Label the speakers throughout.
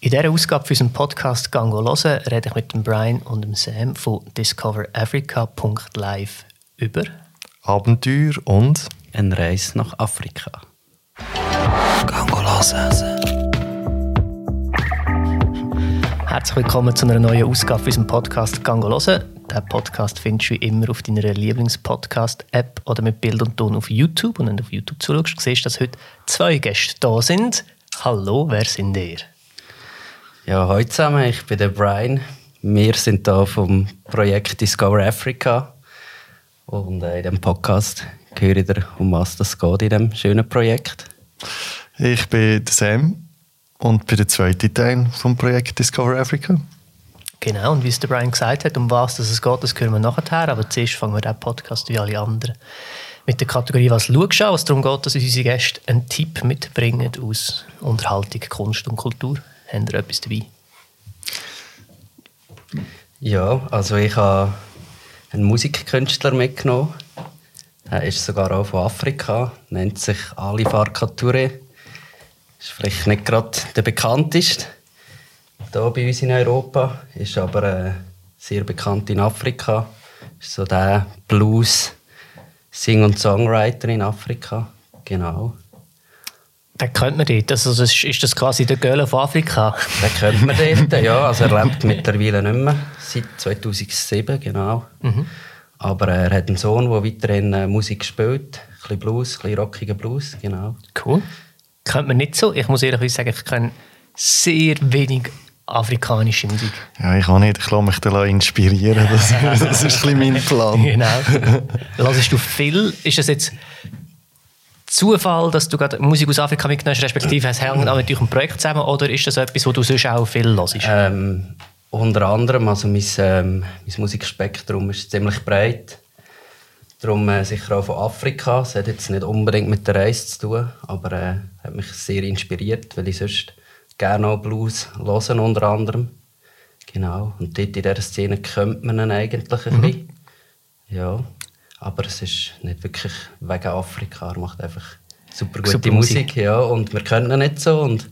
Speaker 1: In dieser Ausgabe für unseren Podcast «Gango hören» rede ich mit dem Brian und dem Sam von discoverafrica.live über
Speaker 2: Abenteuer und
Speaker 3: eine Reise nach Afrika.
Speaker 1: «Gango hören». Herzlich willkommen zu einer neuen Ausgabe für unseren Podcast «Gango hören». Diesen Podcast findest du wie immer auf deiner Lieblingspodcast-App oder mit Bild und Ton auf YouTube. Und wenn du auf YouTube zuschaust, siehst du, dass heute zwei Gäste da sind. Hallo, wer sind ihr?
Speaker 3: Ja, heute zusammen, ich bin der Brian. Wir sind hier vom Projekt Discover Africa. Und äh, in diesem Podcast höre ich dir, um was es geht in diesem schönen Projekt.
Speaker 2: Ich bin der Sam und bin der zweite Teil vom Projekt Discover Africa.
Speaker 1: Genau, und wie es der Brian gesagt hat, um was es geht, das hören wir nachher. Aber zuerst fangen wir diesen Podcast wie alle anderen mit der Kategorie «Was schaust du?», was darum geht, dass unsere Gäste einen Tipp mitbringen aus Unterhaltung, Kunst und Kultur. Haben ihr etwas dabei?
Speaker 3: Ja, also ich habe einen Musikkünstler mitgenommen. Er ist sogar auch von Afrika, nennt sich Ali Farka Touré. Ist vielleicht nicht gerade der bekannteste hier bei uns in Europa, ist aber äh, sehr bekannt in Afrika. Ist so der Blues Sing- und Songwriter in Afrika, genau.
Speaker 1: Den kennt man dort. Also ist das quasi der Göhle von Afrika?
Speaker 3: Den kennt man dort, ja. Also er lebt mittlerweile nicht mehr, seit 2007, genau. Mhm. Aber er hat einen Sohn, der weiterhin äh, Musik spielt. Ein bisschen Blues, ein bisschen rockiger Blues, genau.
Speaker 1: Cool. Kennt man nicht so. Ich muss ehrlich sagen, ich kenne sehr wenig afrikanische Musik.
Speaker 2: Ja, ich auch nicht. Ich lasse mich da inspirieren. Das, das ist ein bisschen mein Plan.
Speaker 1: genau. Lassest du viel? Ist das jetzt Zufall, dass du gerade Musik aus Afrika mitgenommen hast, respektive es hängt auch natürlich ein Projekt zusammen, oder ist das etwas, wo du sonst auch viel hörst?
Speaker 3: Ähm, unter anderem, also mein, ähm, mein Musikspektrum ist ziemlich breit. Darum äh, sicher auch von Afrika. Es hat jetzt nicht unbedingt mit der Reise zu tun, aber äh, hat mich sehr inspiriert, weil ich sonst gerne auch Blues hören, unter anderem. Genau. Und dort in dieser Szene kennt man ihn eigentlich ein mhm. bisschen. Ja. Aber es ist nicht wirklich wegen Afrika. Er macht einfach super gute super Musik. Musik. Ja. Und wir können ihn nicht so. Und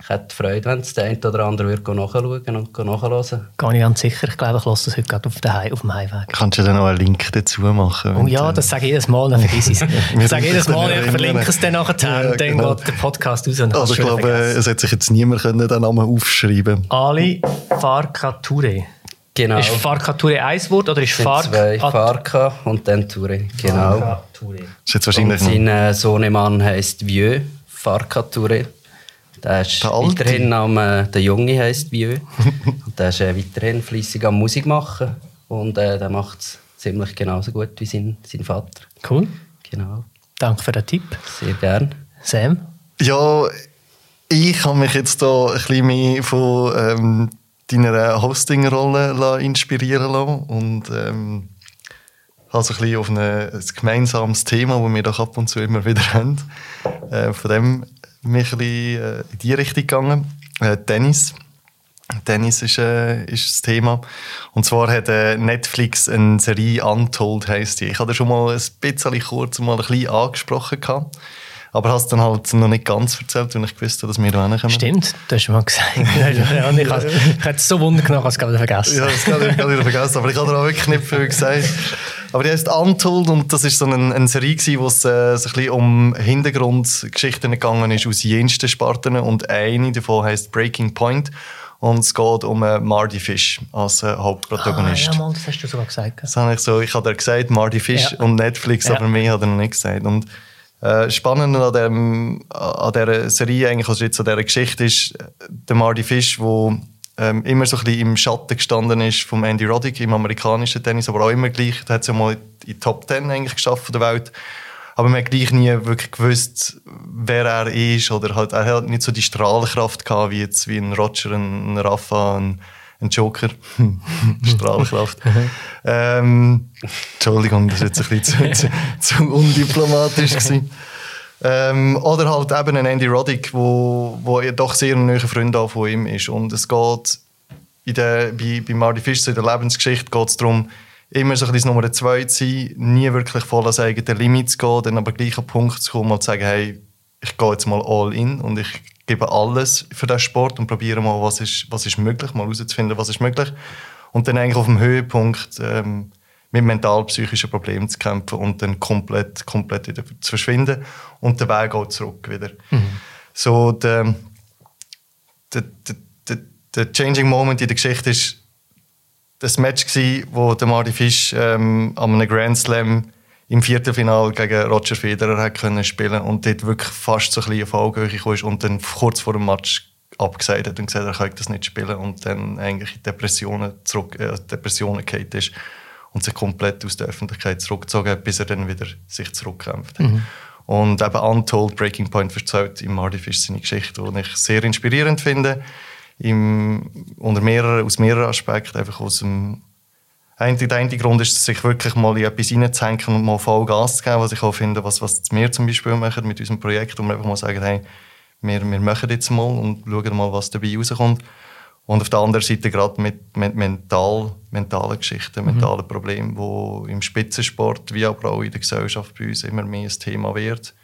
Speaker 3: ich hätte Freude, wenn es der eine oder andere würde nachschauen und nachhören.
Speaker 1: Gar nicht ganz sicher. Ich glaube, ich lasse das heute gerade auf, der, auf dem Heimweg.
Speaker 2: Kannst du dann noch einen Link dazu machen?
Speaker 1: Oh ja, das sage ich jedes Mal, dann vergiss ich es. ich sage jedes Mal, ich verlinke es dann nachher, ja, dann genau. geht der Podcast raus. Und
Speaker 2: also ich glaube, vergessen. es hat sich jetzt niemand den Namen aufschreiben
Speaker 1: Ali Farka Touré.
Speaker 3: Genau.
Speaker 1: Ist Farka Touré ein Wort oder ist Farka?
Speaker 3: Zwei, Farka und dann Touré. Genau. Farka
Speaker 2: Touré. Ist jetzt wahrscheinlich
Speaker 3: und sein äh, Sohnemann heisst Vieux Farka Touré. Der ist der weiterhin am, äh, der Junge heisst Vieux. und der ist äh, weiterhin fleissig am Musik machen. Und äh, der macht es ziemlich genauso gut wie sein, sein Vater.
Speaker 1: Cool.
Speaker 3: Genau.
Speaker 1: Danke für den Tipp.
Speaker 3: Sehr gern.
Speaker 1: Sam?
Speaker 2: Ja, ich habe mich jetzt hier ein bisschen mehr von ähm, deiner Hosting-Rolle inspirieren lassen. Und ähm, also ein bisschen auf eine, ein gemeinsames Thema, das wir doch ab und zu immer wieder haben. Äh, von dem mich ein bisschen äh, in die Richtung gegangen. Äh, Tennis. Tennis ist, äh, ist das Thema. Und zwar hat äh, Netflix eine Serie Untold, heisst die. Ich hatte schon mal ein bisschen kurz mal ein bisschen angesprochen. Gehabt. Aber hast dann halt noch nicht ganz erzählt, weil ich gewusst dass wir da hinkommen.
Speaker 1: Stimmt, du hast mal gesagt. ja, ich, habe, hätte es so wundern genommen, ich habe es vergessen.
Speaker 2: Ja, das habe ich wieder vergessen. Aber ich habe auch wirklich nicht viel gesagt. Aber die heißt Untold und das ist so eine, eine Serie gewesen, wo es äh, so ein bisschen um Hintergrundgeschichten gegangen ist aus jensten Sparten und eine davon heißt Breaking Point. Und es geht um äh, Marty Fish als äh, Hauptprotagonist.
Speaker 1: Ah, ja, mal, das hast du sogar gesagt.
Speaker 2: Das habe ich so, ich habe dir gesagt, Marty Fish ja. und Netflix, ja. aber mir hat er noch nicht gesagt. Und äh, spannend an, dem, an dieser Serie, eigentlich, also jetzt an dieser Geschichte ist, der Marty Fish, der ähm, immer so ein bisschen im Schatten gestanden ist vom Andy Roddick im amerikanischen Tennis, aber auch immer gleich, der hat es ja mal in die Top Ten eigentlich geschafft von der Welt. Aber man hat gleich nie wirklich gewusst, wer er ist oder halt, er hat nicht so die Strahlkraft gehabt, wie jetzt wie ein Roger, ein Rafa, ein ein Joker. Strahlkraft. ähm, Entschuldigung, das war jetzt ein bisschen zu, zu, undiplomatisch. Gewesen. Ähm, oder halt eben ein Andy Roddick, wo, wo doch sehr ein neuer Freund von ihm ist. Und es geht in der, bei, bei Marty Fish in der Lebensgeschichte geht es darum, immer so ein bisschen Nummer zwei zu sein, nie wirklich voll an eigene Limit zu gehen, dann aber gleich an den Punkt zu kommen und zu sagen, hey, ich gehe jetzt mal all in und ich gebe alles für den Sport und probiere mal, was ist, was ist möglich, mal herauszufinden, was ist möglich. Und dann eigentlich auf dem Höhepunkt ähm, mit mental-psychischen Problemen zu kämpfen und dann komplett, komplett wieder zu verschwinden und der Weg auch zurück wieder. Mhm. So der, der, der, der, Changing Moment in der Geschichte ist das Match gewesen, wo der Marty Fish ähm, an einem Grand Slam im Viertelfinal gegen Roger Federer hat können spielen und dort wirklich fast so ein bisschen auf Augenhöhe kam und dann kurz vor dem Match abgesagt hat und gesagt, er kann das nicht spielen und dann eigentlich in Depressionen zurück, äh, Depressionen ist und sich komplett aus der Öffentlichkeit zurückgezogen hat, bis er dann wieder sich zurückkämpft hat. Mhm. Und eben Untold Breaking Point erzählt im Marty Fish seine Geschichte, die ich sehr inspirierend finde, im, unter mehreren, aus mehreren Aspekten, einfach aus dem der eine Grund ist, sich wirklich mal in etwas reinzuhängen und mal voll Gas zu geben, was ich auch finde, was, was wir zum Beispiel machen mit unserem Projekt, wo wir einfach mal sagen, hey, wir, wir machen jetzt mal und schauen mal, was dabei rauskommt. Und auf der anderen Seite gerade mit, mit mental, mentalen Geschichten, mhm. mentalen Problemen, die im Spitzensport wie aber auch in der Gesellschaft bei uns immer mehr ein Thema wird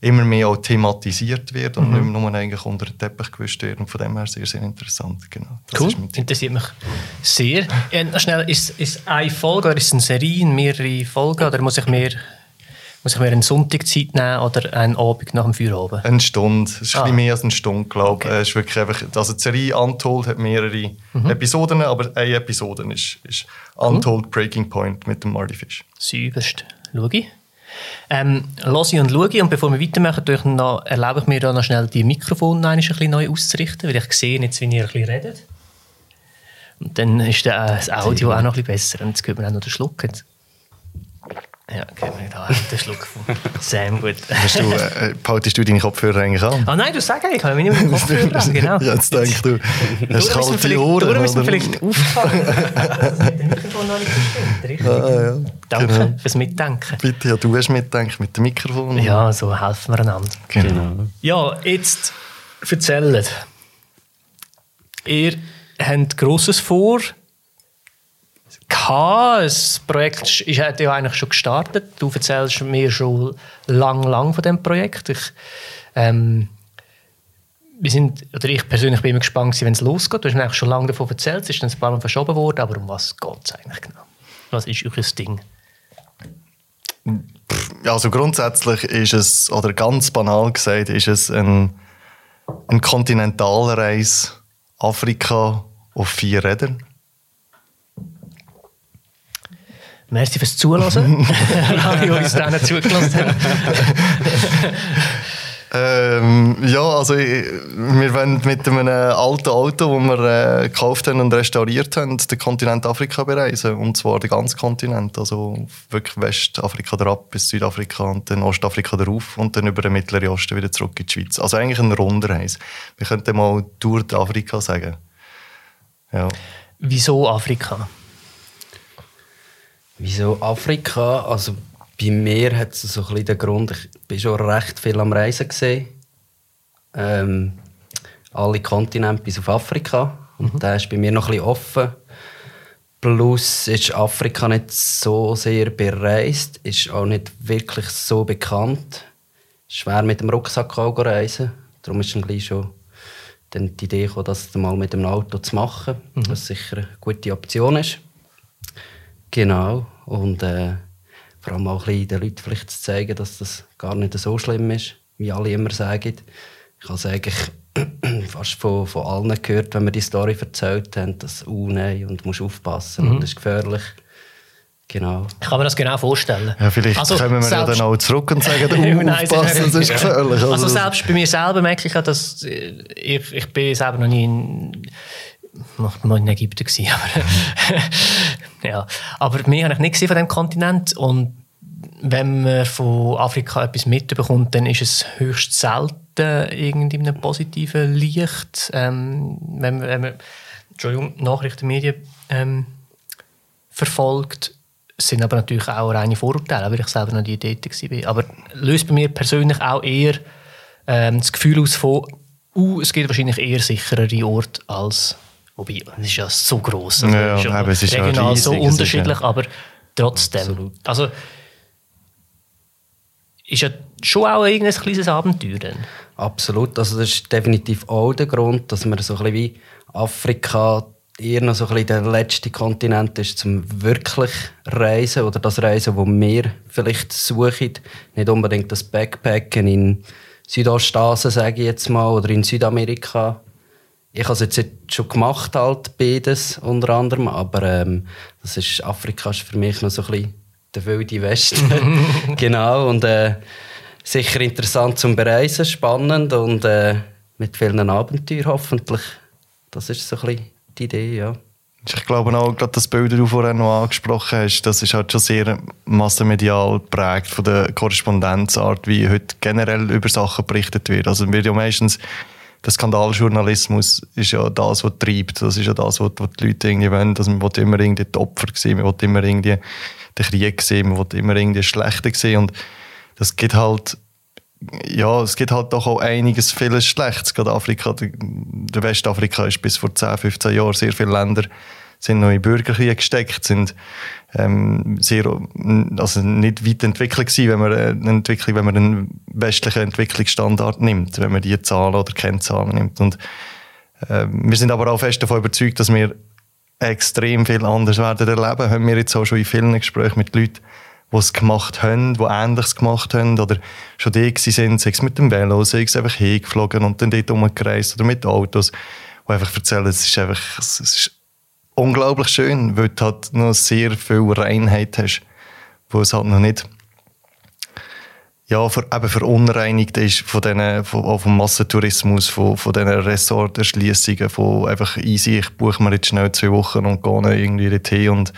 Speaker 2: immer mehr auch thematisiert wird und mhm. nicht nur eigentlich unter den Teppich gewischt wird. Und von dem her sehr, sehr interessant. Genau.
Speaker 1: Das cool, interessiert mich sehr. Äh, schnell, ist es eine Folge oder ist es eine Serie, mehrere Folgen oder muss ich mir muss ich mir einen Sonntag Zeit nehmen oder einen Abend nach dem Feierabend?
Speaker 2: Eine Stunde. Es ist ah. ein bisschen mehr als eine Stunde, glaube ich. Okay. Es ist wirklich einfach, also die Serie Untold hat mehrere mhm. Episoden, aber eine Episode ist, ist Untold cool. Breaking Point mit dem Marty Fish.
Speaker 1: Süberst. Schau ich. Ähm, lasse und schaue. Und bevor wir weitermachen, noch, erlaube ich mir da noch schnell die Mikrofone ein bisschen neu auszurichten, weil ich sehe jetzt, wie ihr ein bisschen redet. Und dann ist das Audio auch noch ein bisschen besser. Und jetzt gehört man auch noch den Schluck. Jetzt ja, geben wir da den Schluck von Sam gut.
Speaker 2: Hast du, äh, behaltest du deine Kopfhörer eigentlich an?
Speaker 1: Ah nein, du sagst eigentlich, ich habe mich nicht mit Kopfhörer an, genau.
Speaker 2: Jetzt denkst du, hast kalte Ohren.
Speaker 1: Darum ist mir vielleicht aufgefallen, dass mit dem Mikrofon noch nicht gestimmt, richtig? Ah, ja. Danke genau. fürs Mitdenken.
Speaker 2: Bitte, ja, du hast mitdenken mit dem Mikrofon.
Speaker 1: Ja, so helfen wir einander.
Speaker 2: Genau. genau.
Speaker 1: Ja, jetzt erzählt. Ihr habt Grosses vor, Das Projekt ist, hat ja eigentlich schon gestartet. Du erzählst mir schon lang, lang von dem Projekt. Ich, ähm, wir sind, oder ich persönlich bin immer gespannt, wenn es losgeht. Du hast mir eigentlich schon lange davon erzählt. Es ist dann ein paar Mal verschoben worden. Aber um was geht es eigentlich genau? Was ist euer Ding?
Speaker 2: Also grundsätzlich ist es, oder ganz banal gesagt, ist es ein, ein Kontinentalreise Afrika auf vier Rädern.
Speaker 1: Merci fürs Zuhören. Alle, die uns dann zugelassen haben.
Speaker 2: Ähm, ja, also ich, wir wollen mit einem alten Auto, das wir äh, gekauft haben und restauriert haben, den Kontinent Afrika bereisen. Und zwar den ganzen Kontinent. Also wirklich Westafrika drauf bis Südafrika und dann Ostafrika drauf und dann über den Mittleren Osten wieder zurück in die Schweiz. Also eigentlich ein runder Reis. Wir könnten mal Tour Afrika sagen. Ja.
Speaker 1: Wieso Afrika?
Speaker 3: Wieso Afrika? Also bei mir hat es so ein bisschen den Grund, ich bin schon recht viel am Reisen gesehen. Ähm, alle Kontinente bis auf Afrika. Und mhm. der ist bei mir noch ein bisschen offen. Plus ist Afrika nicht so sehr bereist, ist auch nicht wirklich so bekannt. Schwer mit dem Rucksack auch reisen. Darum ist dann gleich schon dann die Idee gekommen, das mal mit dem Auto zu machen, mhm. was sicher eine gute Option ist. Genau. Und äh, vor allem auch ein bisschen den Leuten vielleicht zu zeigen, dass das gar nicht so schlimm ist, wie alle immer sagen. Ich habe es eigentlich fast von, von allen gehört, wenn wir die Story erzählt haben, dass «Oh nein, und du musst aufpassen mhm. und das ist gefährlich». Genau.
Speaker 1: Ich kann mir das genau vorstellen.
Speaker 2: Ja, vielleicht also, kommen wir ja dann auch zurück und sagen, oh, aufpassen, das ist gefährlich.
Speaker 1: Also, also selbst bei mir selber merke ich ja, dass ich, ich bin selber noch nie in noch mal in Ägypten gewesen, aber ja, aber mehr habe ich nicht gesehen von dem Kontinent und wenn man von Afrika etwas mitbekommt, dann ist es höchst selten irgendwie in einem positiven Licht. Ähm, wenn man, wenn man Entschuldigung, Nachrichten, Medien ähm, verfolgt, sind aber natürlich auch reine Vorurteile, weil ich selber noch die Idee war. Aber löst bei mir persönlich auch eher ähm, das Gefühl aus von, uh, es gibt wahrscheinlich eher sicherere Orte als Wobei, es ist ja so gross. Also
Speaker 2: ja, ja, aber es ist regional ja riesig,
Speaker 1: so unterschiedlich, ja. aber trotzdem. Absolut. Also, ist ja schon auch ein kleines Abenteuer. Dann.
Speaker 3: Absolut. Also das ist definitiv auch der Grund, dass man so ein bisschen wie Afrika eher noch so ein bisschen der letzte Kontinent ist, zum wirklich Reisen oder das Reisen, wo wir vielleicht suchen. Nicht unbedingt das Backpacken in Südostasien, sage ich jetzt mal, oder in Südamerika. Ich habe es jetzt schon gemacht, halt, beides unter anderem, aber ähm, das ist, Afrika ist für mich noch so ein bisschen der wilde Westen. genau, und äh, sicher interessant zum Bereisen, spannend und äh, mit vielen Abenteuern hoffentlich. Das ist so ein bisschen die Idee, ja.
Speaker 2: Ich glaube auch, gerade das Bild, das du vorhin noch angesprochen hast, das ist halt schon sehr massenmedial geprägt von der Korrespondenzart, wie heute generell über Sachen berichtet wird. Also wird ja meistens der Skandaljournalismus ist ja das, was treibt. Das ist ja das, was die Leute irgendwie wollen. Also man will immer irgendwie die Opfer sehen, man will immer irgendwie den Krieg sehen, man will immer irgendwie Schlechte sehen. Und das geht halt ja, es gibt halt doch auch einiges, vieles Schlechtes. Gerade Afrika, der Westafrika ist bis vor 10, 15 Jahren sehr viele Länder sind noch in Bürgerkrieg gesteckt, sind ähm, sehr, also nicht weit entwickelt gewesen, wenn man eine Entwicklung, wenn man einen westlichen Entwicklungsstandard nimmt, wenn man die Zahlen oder Kennzahlen nimmt. Und äh, wir sind aber auch fest davon überzeugt, dass wir extrem viel anders werden erleben. Haben wir jetzt auch schon in vielen Gesprächen mit Leuten die es gemacht haben, die Ähnliches gemacht haben oder schon die sind, sei es mit dem Velo, sei es einfach hingeflogen und dann dort rumgereist oder mit Autos, die einfach erzählen, es ist einfach, es ist unglaublich schön, weil du halt noch sehr viel Reinheit hast, wo es halt noch nicht ja, für, eben verunreinigt ist von diesen, von, vom Massentourismus, von, von diesen Ressorterschliessungen, von einfach easy, ich buche mir jetzt schnell zwei Wochen und gehe irgendwie dorthin und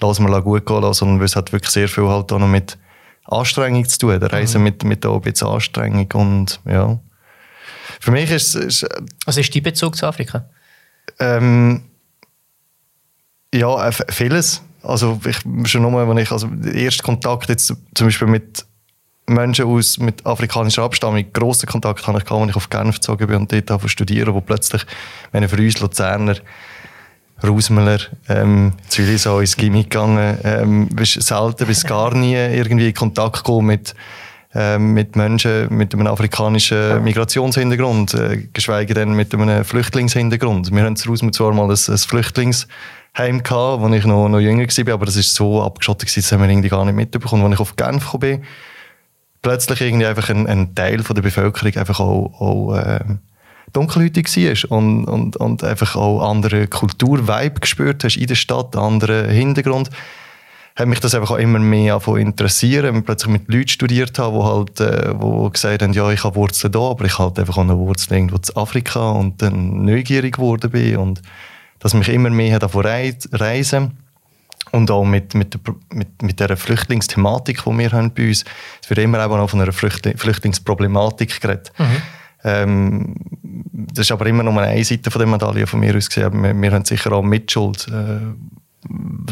Speaker 2: lass mal gut gehen lassen, sondern es hat wirklich sehr viel halt auch noch mit Anstrengung zu tun. Der Reise mhm. mit, mit auch ein bisschen Anstrengung und ja. Für mich ist es...
Speaker 1: Was ist dein Bezug zu Afrika?
Speaker 2: Ähm, ja, äh, vieles. Also ich schon nur, wenn ich also den ersten Kontakt jetzt zum Beispiel mit Menschen aus mit afrikanischer Abstammung, grossen Kontakt habe ich als ich auf Genf gezogen bin und dort studieren, wo plötzlich, wenn für uns Luzerner Rausmüller, ähm, so ins Gimmick gegangen, ähm, bist selten bis gar nie irgendwie in Kontakt gekommen mit, ähm, mit Menschen mit einem afrikanischen Migrationshintergrund, äh, geschweige denn mit einem Flüchtlingshintergrund. Wir haben in zwar mal ein, ein Flüchtlingsheim gehabt, wo ich noch, noch jünger war, aber das ist so abgeschottet gewesen, das haben wir irgendwie gar nicht mitbekommen. Als ich auf Genf gekommen bin, plötzlich irgendwie einfach ein, ein Teil von der Bevölkerung einfach auch, auch äh, dunkelhäutig war und, und, und einfach auch andere Kulturvibe gespürt hast in der Stadt, anderen Hintergrund, hat mich das einfach auch immer mehr interessiert. Wenn ich plötzlich mit Leuten studiert habe, die halt, äh, wo gesagt haben, ja, ich habe Wurzeln da, aber ich halt einfach auch eine Wurzel irgendwo in Afrika und dann neugierig geworden bin und dass mich immer mehr davon reisen und auch mit, mit, der, mit, mit der Flüchtlingsthematik, die wir haben bei uns. Es wird immer auch von einer Flüchtlingsproblematik geredet. Mhm. Ähm, das ist aber immer nur eine Seite von der Medaille von mir aus gesehen. Wir, wir haben sicher auch Mitschuld, äh,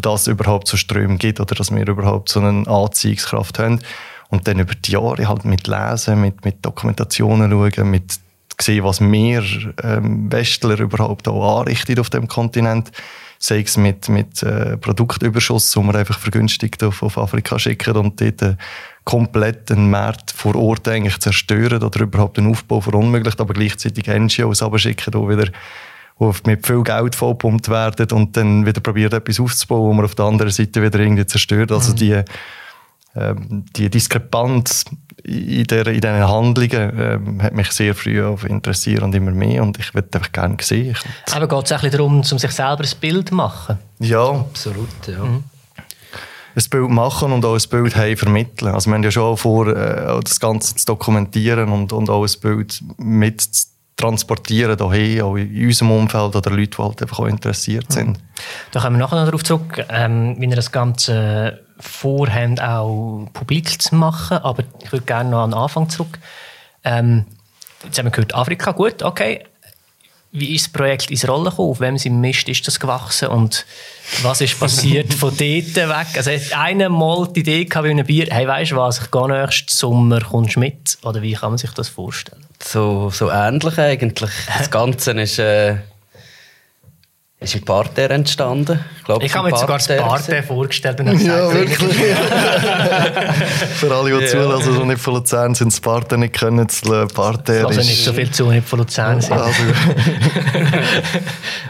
Speaker 2: dass es überhaupt so Ströme gibt oder dass wir überhaupt so eine Anziehungskraft haben. Und dann über die Jahre halt mit Lesen, mit, mit Dokumentationen schauen, mit sehen, was wir ähm, Westler überhaupt auch anrichten auf dem Kontinent. Sei es mit, mit äh, Produktüberschuss, wo wir einfach vergünstigt auf, auf Afrika schicken und dort äh, komplett den Markt vor Ort eigentlich zerstören oder überhaupt den Aufbau verunmöglicht, aber gleichzeitig NGOs abschicken, die wieder mit viel Geld vollpumpt werden und dann wieder probiert etwas aufzubauen, wo man auf der anderen Seite wieder irgendwie zerstört. Also mhm. die, die Diskrepanz in, der, in diesen Handlungen ähm, hat mich sehr früh interessiert und immer mehr und ich würde einfach gerne sehen.
Speaker 1: Aber geht es auch darum, um sich selber ein Bild zu machen?
Speaker 2: Ja.
Speaker 3: Absolut, ja. Mhm
Speaker 2: ein Bild machen und auch ein Bild haben vermitteln. Also wir haben ja schon vor, äh, das Ganze zu dokumentieren und, und auch ein Bild mit zu transportieren dahin, auch in unserem Umfeld oder Leute, die halt einfach auch interessiert mhm. sind.
Speaker 1: Da kommen wir nachher noch darauf zurück, ähm, wie wir das Ganze vorhaben, auch publik zu machen. Aber ich würde gerne noch an den Anfang zurück. Ähm, jetzt haben wir gehört, Afrika, gut, okay. Wie ist das Projekt ins Rollen gekommen? Auf wem im Mist ist das gewachsen? Und was ist passiert von dort weg? Also, einer mal die Idee gehabt bei einem Bier, hey, weißt du was, ich gehe nächsten Sommer, kommst du mit? Oder wie kann man sich das vorstellen?
Speaker 3: So, so ähnlich eigentlich. Das Ganze ist, äh, ist im Parterre entstanden.
Speaker 1: Ich, glaub, ich habe mir sogar das Parterre vorgestellt und
Speaker 2: gesagt, Ja, wirklich. Für alle, die ja. zulassen, die nicht von Luzern sind, das Parterre nicht können, das Parterre
Speaker 1: Also nicht so viel zu, nicht von Luzern sind. Also.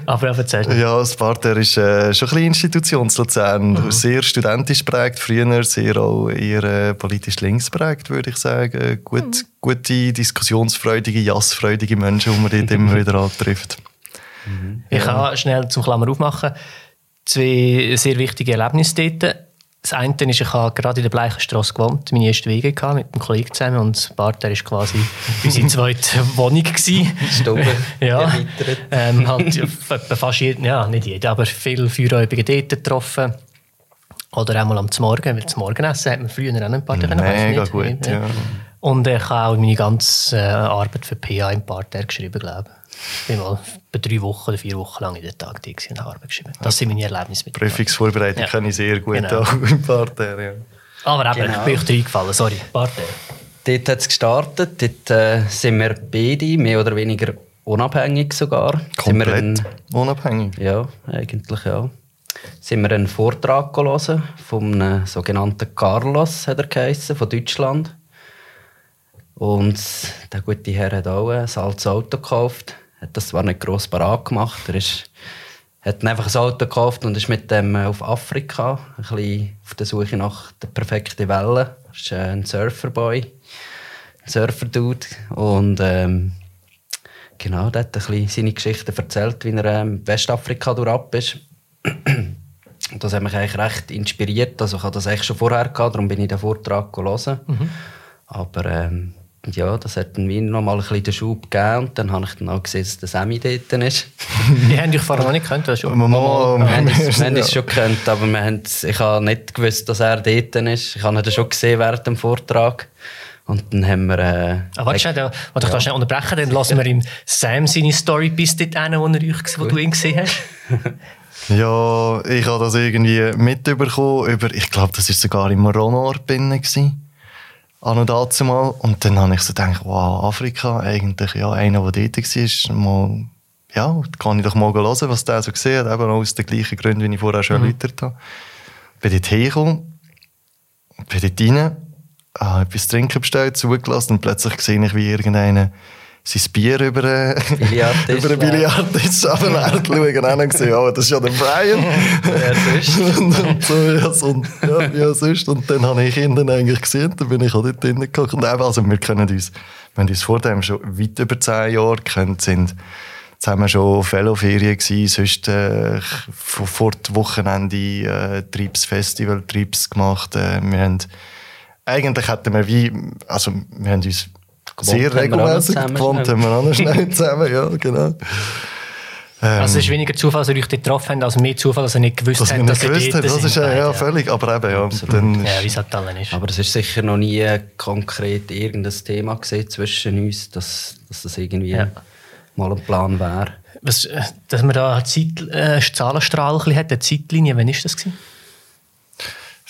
Speaker 1: Aber erzähl
Speaker 2: Ja, das Parterre ist äh, schon ein bisschen Institution in Luzern. Mhm. Sehr studentisch prägt, früher sehr auch eher äh, politisch links prägt, würde ich sagen. Gut, mhm. Gute, diskussionsfreudige, jassfreudige Menschen, die man dort immer wieder antrifft.
Speaker 1: Mhm. Ich kann schnell zum Klammer aufmachen. Zwei sehr wichtige Erlebnisse dort. Das eine ist, ich habe gerade in der Bleichenstrasse gewohnt, meine erste Wege gehabt, mit einem Kollegen zusammen und das Bart, war quasi unsere zweite Wohnung gewesen.
Speaker 3: Stube
Speaker 1: ja, ähm, halt fast jeden, ja, nicht jeder, aber viele Feuerräubige dort getroffen. Oder einmal am Morgen, weil zum Morgenessen hat man früher auch ein paar
Speaker 2: Mega gut, ja.
Speaker 1: Und ich habe auch meine ganze äh, Arbeit für PA im Parterre geschrieben, glaube ich. Ich bin mal bei drei Wochen oder vier Wochen lang in der Tag in der Arbeit geschrieben. Das sind meine Erlebnisse mit
Speaker 2: Prüfungsvorbereitung ja. kann ich sehr gut genau. auch im Parterre. Ja.
Speaker 1: Aber eben, genau. ich bin euch reingefallen, sorry. Parterre.
Speaker 3: Dort hat es gestartet. Dort äh, sind wir beide mehr oder weniger unabhängig sogar.
Speaker 2: Komplett ein, unabhängig?
Speaker 3: Ja, eigentlich ja. Sind wir einen Vortrag gelesen vom sogenannten Carlos, hat er geheißen, von Deutschland. Und der gute Herr hat auch ein altes Auto gekauft hat das zwar nicht gross parat gemacht, er ist, hat einfach ein Auto gekauft und ist mit dem auf Afrika, ein bisschen auf der Suche nach der perfekten Welle. Er ist ein Surferboy, ein Surfer-Dude und ähm, genau, der hat ein bisschen seine Geschichte erzählt, wie er ähm, Westafrika durchab ist. Und das hat mich eigentlich recht inspiriert. Also ich hatte das eigentlich schon vorher gehabt, darum bin ich den Vortrag hören. Mhm. Aber ähm, ja, das hat dann wie noch mal ein bisschen den Schub gegeben und dann habe ich dann auch gesehen, dass der Sammy dort ist.
Speaker 1: die haben dich vorher noch nicht gekannt,
Speaker 3: hast du? Wir, haben es schon gekannt, aber wir haben, ich habe nicht gewusst, dass er dort ist. Ich habe ihn schon gesehen während dem Vortrag. Und dann haben wir... Äh,
Speaker 1: ah, warte schnell, ja. ich ja. schnell unterbrechen, dann lassen wir ihm Sam seine Story bis dort hin, wo, er euch, wo du ihn gesehen hast.
Speaker 2: ja, ich habe das irgendwie mitbekommen über, ich glaube, das war sogar im Ronor drinnen an und dazu mal. Und dann habe ich so gedacht, wow, Afrika, eigentlich, ja, einer, der dort war, mal, ja, kann ich doch mal hören, was der so gesehen hat, eben aus den gleichen Gründen, wie ich vorher schon mhm. erläutert habe. Bin dort hergekommen, bin dort rein, habe etwas trinken bestellt, zugelassen und plötzlich sehe ich, wie irgendeiner sein Bier über, äh, über den Billardtisch runterleert schauen und gesehen, oh, das ist ja der Brian.
Speaker 3: Wer sonst?
Speaker 2: und, und so, ja, so, ja, ja, sonst. Und dann habe ich ihn dann eigentlich gesehen, dann bin ich auch dort drinnen geguckt. Und eben, also wir können uns, wir haben uns vor dem schon weit über zehn Jahre gekannt, sind zusammen schon Fellowferien gewesen, sonst äh, vor dem Wochenende äh, Triebs Festival, Triebs gemacht. Äh, wir haben, eigentlich hätten wir wie, also wir haben uns sehr regelmäßig gewohnt haben wir auch noch schnell zusammen, ja, genau.
Speaker 1: Ähm, also es ist weniger Zufall, dass ihr euch getroffen habt, als mehr Zufall, dass ihr nicht gewusst habt, dass ihr gewusst
Speaker 2: hat, Das ist ja, ja, völlig, aber eben, ja.
Speaker 1: Dann ja, wie es halt allen ist.
Speaker 3: Aber es ist sicher noch nie konkret irgendein Thema gesehen zwischen uns, dass, dass das irgendwie ja. mal ein Plan wäre.
Speaker 1: Was, äh, dass man da eine Zeit, äh, Zahlenstrahl ein hat, eine Zeitlinie, wann war das? Gewesen?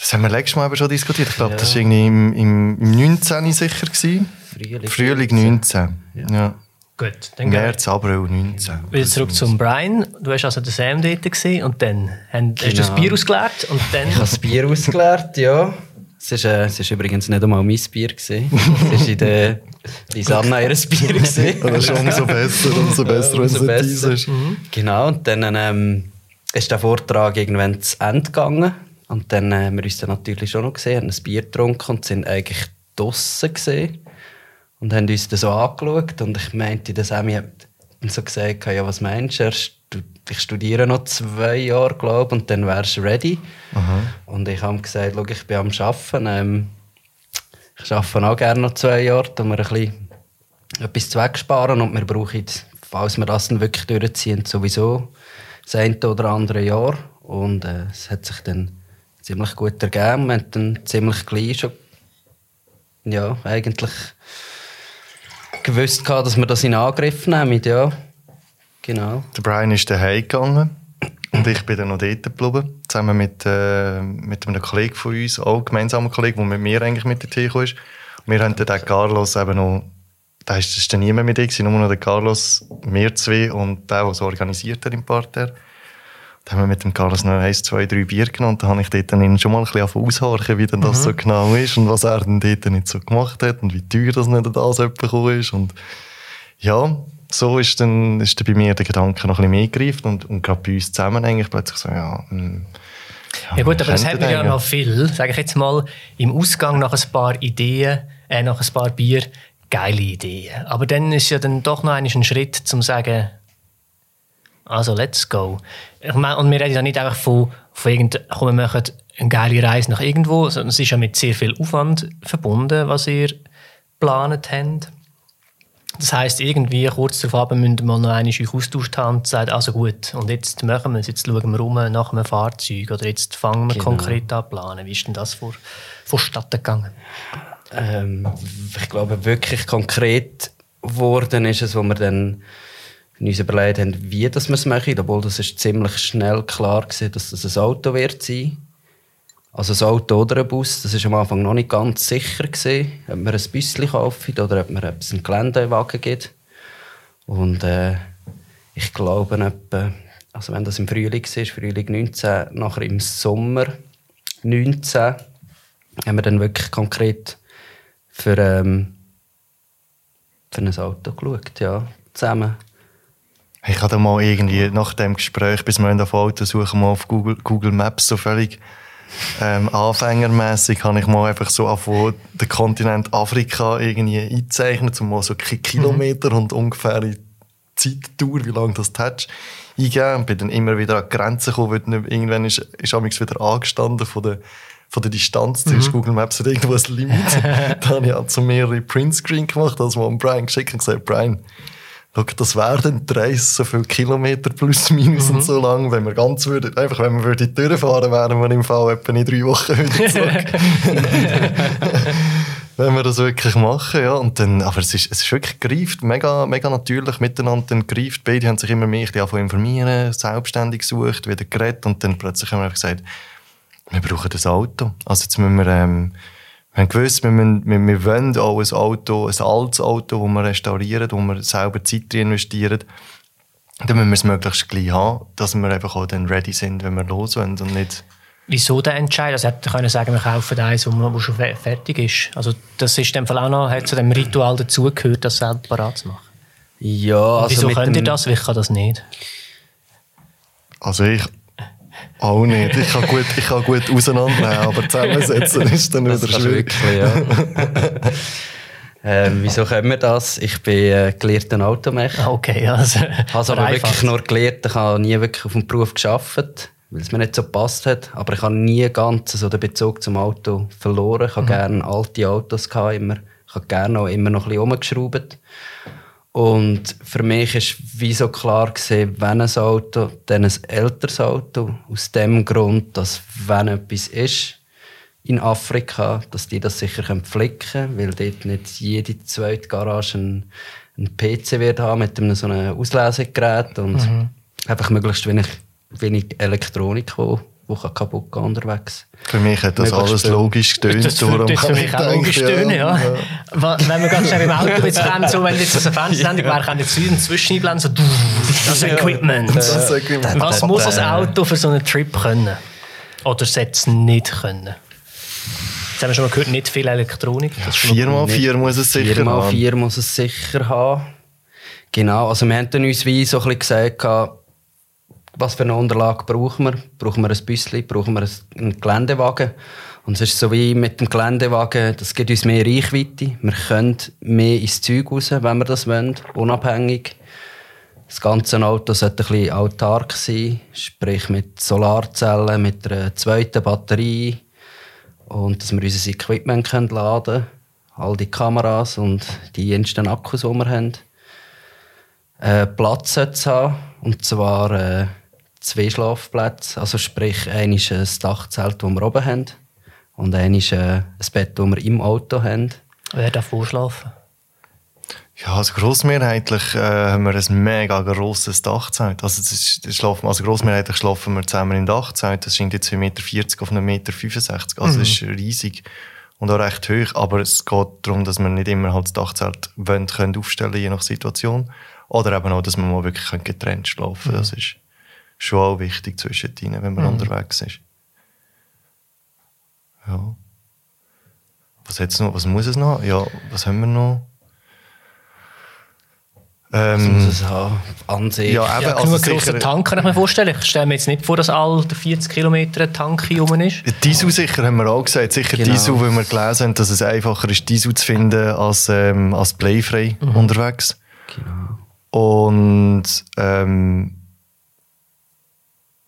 Speaker 2: Das haben wir letztes Mal schon diskutiert. Ich glaube, ja. das war irgendwie im, im, im 19. sicher. Gewesen. Frühling, Frühling 19. Ja. ja.
Speaker 1: Gut,
Speaker 2: dann März, April 19.
Speaker 1: Wieder zurück zum Brian. Du hast also den Sam dort gesehen und dann hast genau. du das Bier ausgeleert und dann...
Speaker 3: Ich habe das Bier ausgeleert, ja. Es ist, äh, es ist übrigens nicht einmal mein Bier. Gewesen. Es war in der Lisanna ihr Bier. Gewesen.
Speaker 2: das ist umso besser, umso besser, wenn es besser. ist.
Speaker 3: Mhm. Genau, und dann ähm, ist der Vortrag irgendwann zu Ende gegangen. Und dann haben wir uns dann natürlich schon noch gesehen, haben ein Bier getrunken und sind eigentlich draussen gesehen und haben uns das so angeschaut und ich meinte, der Sammy hat so gesagt, ja, was meinst du, ich studiere noch zwei Jahre, glaube und dann wärst du ready. Aha. Und ich habe gesagt, ich bin am Arbeiten. Ähm, ich arbeite auch gerne noch zwei Jahre, um mir ein bisschen etwas wegsparen und wir brauchen, falls wir das dann wirklich durchziehen, sowieso das eine oder andere Jahr. Und äh, es hat sich dann ziemlich gut ergeben. Wir haben dann ziemlich gleich schon ja, eigentlich gewusst, dass wir das in Angriff nehmen. Ja. Genau.
Speaker 2: Der Brian ist daheim gegangen und ich bin dann noch dort geblieben, zusammen mit, äh, mit einem Kollegen von uns, auch gemeinsamer Kollege, der mit mir eigentlich mit der Tico ist. Wir haben dann den Carlos eben noch, da ist dann niemand mit ihm, nur noch der Carlos, wir zwei und der, der es organisiert hat im Parterre. Da haben wir mit dem Carlos noch eins, zwei, drei Bier genommen. Da habe ich dort dann schon mal ein bisschen aushorchen, wie denn das mhm. so genau ist und was er dann dort nicht so gemacht hat und wie teuer das nicht das bekommen ist. Und ja, so ist dann, ist dann bei mir der Gedanke noch ein bisschen mehr gegriffen und, und gerade bei uns zusammen eigentlich plötzlich so, ja, mh, hm,
Speaker 1: ja, ja gut, aber das hat man ja noch viel, sage ich jetzt mal, im Ausgang nach ein paar Ideen, äh, nach ein paar Bier, geile Ideen. Aber dann ist ja dann doch noch ein Schritt, zum zu sagen, also let's go. Ich meine, und wir reden ja nicht einfach von, von irgendeinem, komm, wir machen eine geile Reise nach irgendwo, sondern es ist ja mit sehr viel Aufwand verbunden, was ihr geplant habt. Das heisst, irgendwie kurz darauf müssen wir noch einmal euch austauscht haben und sagen, also gut, und jetzt machen wir es, jetzt schauen wir um nach einem Fahrzeug oder jetzt fangen wir genau. konkret an planen. Wie ist denn das vor, vonstatten gegangen?
Speaker 3: Ähm, ich glaube, wirklich konkret geworden ist es, wo wir dann uns überlegt haben, wie das wir es machen, obwohl das ist ziemlich schnell klar war, dass das ein Auto wird sein also ein Auto oder ein Bus, das war am Anfang noch nicht ganz sicher. Gewesen, ob wir ein Büsschen kaufen oder ob wir einen Geländewagen gibt. Und äh, ich glaube, etwa, also wenn das im Frühling war, Frühling 19, nachher im Sommer 19, haben wir dann wirklich konkret für, ähm, für ein Auto geschaut, ja, zusammen.
Speaker 2: Ich hatte mal irgendwie nach dem Gespräch, bis wir auf Auto suchen, mal auf Google, Google Maps so völlig ähm, anfängermäßig habe ich mal einfach so von den Kontinent Afrika irgendwie eingezeichnet, um mal so Kilometer mhm. und ungefähr die Zeitdauer, wie lange das hat, eingegeben und bin dann immer wieder an die Grenzen gekommen, weil irgendwann ist, ist wieder angestanden von der von der Distanz mhm. zwischen Google Maps hat irgendwo ein Limit. dann habe ich zu mehrere Printscreen gemacht, also mal Brian geschickt und gesagt, Brian, Schau, das wären drei so viele Kilometer plus minus mhm. und so lang, wenn wir ganz würden, einfach wenn wir würden durchfahren, wären wir im Fall etwa in drei Wochen wieder zurück. wenn wir das wirklich machen, ja. Und dann, aber es ist, es ist wirklich greift, mega, mega natürlich miteinander dann greift. Beide haben sich immer mehr ein informieren, selbstständig gesucht, wieder geredet und dann plötzlich haben wir gesagt, wir brauchen das Auto. Also jetzt müssen wir, ähm, wir haben gewusst, wir, müssen, wir, wir wollen auch ein Auto, ein altes Auto, das wir restaurieren, wo wir selber Zeit investieren. Dann müssen wir es möglichst gleich haben, dass wir einfach auch dann ready sind, wenn wir los sind und nicht...
Speaker 1: Wieso der Entscheid? Also hätte können sagen, wir kaufen eins, das schon fertig ist. Also das ist in dem Fall auch noch, hat zu dem Ritual dazugehört, das selber parat zu machen.
Speaker 3: Ja, also
Speaker 1: wieso könnt ihr das? Ich kann das nicht.
Speaker 2: Also ich auch nicht. Ich kann gut, ich kann gut auseinandernehmen, aber zusammensetzen ist dann das wieder schwierig. Wirklich,
Speaker 3: ja. ähm, wieso können wir das? Ich bin äh, gelehrter Automech.
Speaker 1: Okay, also.
Speaker 3: Also aber wirklich nur gelehrt. Ich habe nie wirklich auf dem Beruf geschafft, weil es mir nicht so gepasst hat. Aber ich habe nie ganz so den Bezug zum Auto verloren. Ich habe mhm. gerne alte Autos gehabt, immer. Ich habe gerne auch immer noch ein bisschen rumgeschraubt. Und für mich ist wie so klar gewesen, wenn ein Auto, dann ein älteres Auto. Aus dem Grund, dass wenn etwas ist in Afrika, dass die das sicher pflegen können, weil dort nicht jede zweite Garage einen, einen PC wird haben mit einem so einem Auslesegerät und mhm. einfach möglichst wenig, wenig Elektronik, die die kaputt gehen unterwegs.
Speaker 2: Für mich hat das alles stimmt. logisch gestöhnt.
Speaker 1: Das, das, das für mich auch logisch stöhnen, ja. ja. Wenn wir ganz schnell im Auto jetzt rennen, so, wenn jetzt eine Fernsehsendung wäre, kann jetzt inzwischen einblenden, so, das Equipment. Das Equipment. Was muss das Auto für so einen Trip können? Oder sollte es nicht können? Jetzt haben wir schon mal gehört, nicht viel Elektronik.
Speaker 2: Ja, 4x4 muss es sicher 4
Speaker 3: haben. 4x4 muss es sicher haben. Genau, also wir haben uns wie so ein bisschen gesagt, was für eine Unterlage brauchen wir? Brauchen wir ein Büsschen? Brauchen wir einen Geländewagen? Und es ist so wie mit dem Geländewagen, das gibt uns mehr Reichweite. Wir können mehr ins Zeug raus, wenn wir das wollen, unabhängig. Das ganze Auto sollte ein bisschen autark sein, sprich mit Solarzellen, mit einer zweiten Batterie und dass wir unser Equipment laden können. All die Kameras und die jensten Akkus, die wir haben. Äh, Platz sollte haben, und zwar äh, zwei Schlafplätze. Also sprich, ein ist ein Dachzelt, das wir oben haben und ein ist äh, ein Bett, das wir im Auto haben.
Speaker 1: Wer darf vorschlafen?
Speaker 2: Ja, also grossmehrheitlich äh, haben wir ein mega grosses Dachzelt. Also, das ist, das schlafen, also grossmehrheitlich schlafen wir zusammen im Dachzelt. Das sind jetzt 2,40 Meter auf 1,65 Meter. Also mhm. das ist riesig und auch recht hoch. Aber es geht darum, dass wir nicht immer halt das Dachzelt wollen, können aufstellen je nach Situation. Oder eben auch, dass wir mal wirklich getrennt schlafen können. Mhm. Das ist schon auch wichtig zwischendrin, wenn man
Speaker 1: Mhm.
Speaker 2: unterwegs ist. Ja. Was, hat's noch? was muss es noch? Ja, was haben wir noch?
Speaker 3: Das
Speaker 2: Ähm,
Speaker 3: muss es haben. An sich.
Speaker 2: ja, eben,
Speaker 1: Ja,
Speaker 2: also sicher,
Speaker 1: Tank kann ich mir vorstellen. Ich stelle mir jetzt nicht vor, dass all der 40 Kilometer ein Tank hier rum ist.
Speaker 2: Diesel sicher haben wir auch gesagt. Sicher
Speaker 3: Genau.
Speaker 2: Diesel, weil wir gelesen haben, dass es einfacher ist, Diesel zu finden als, ähm, als Playfrei
Speaker 1: Mhm.
Speaker 2: unterwegs.
Speaker 3: Genau.
Speaker 2: Und ähm,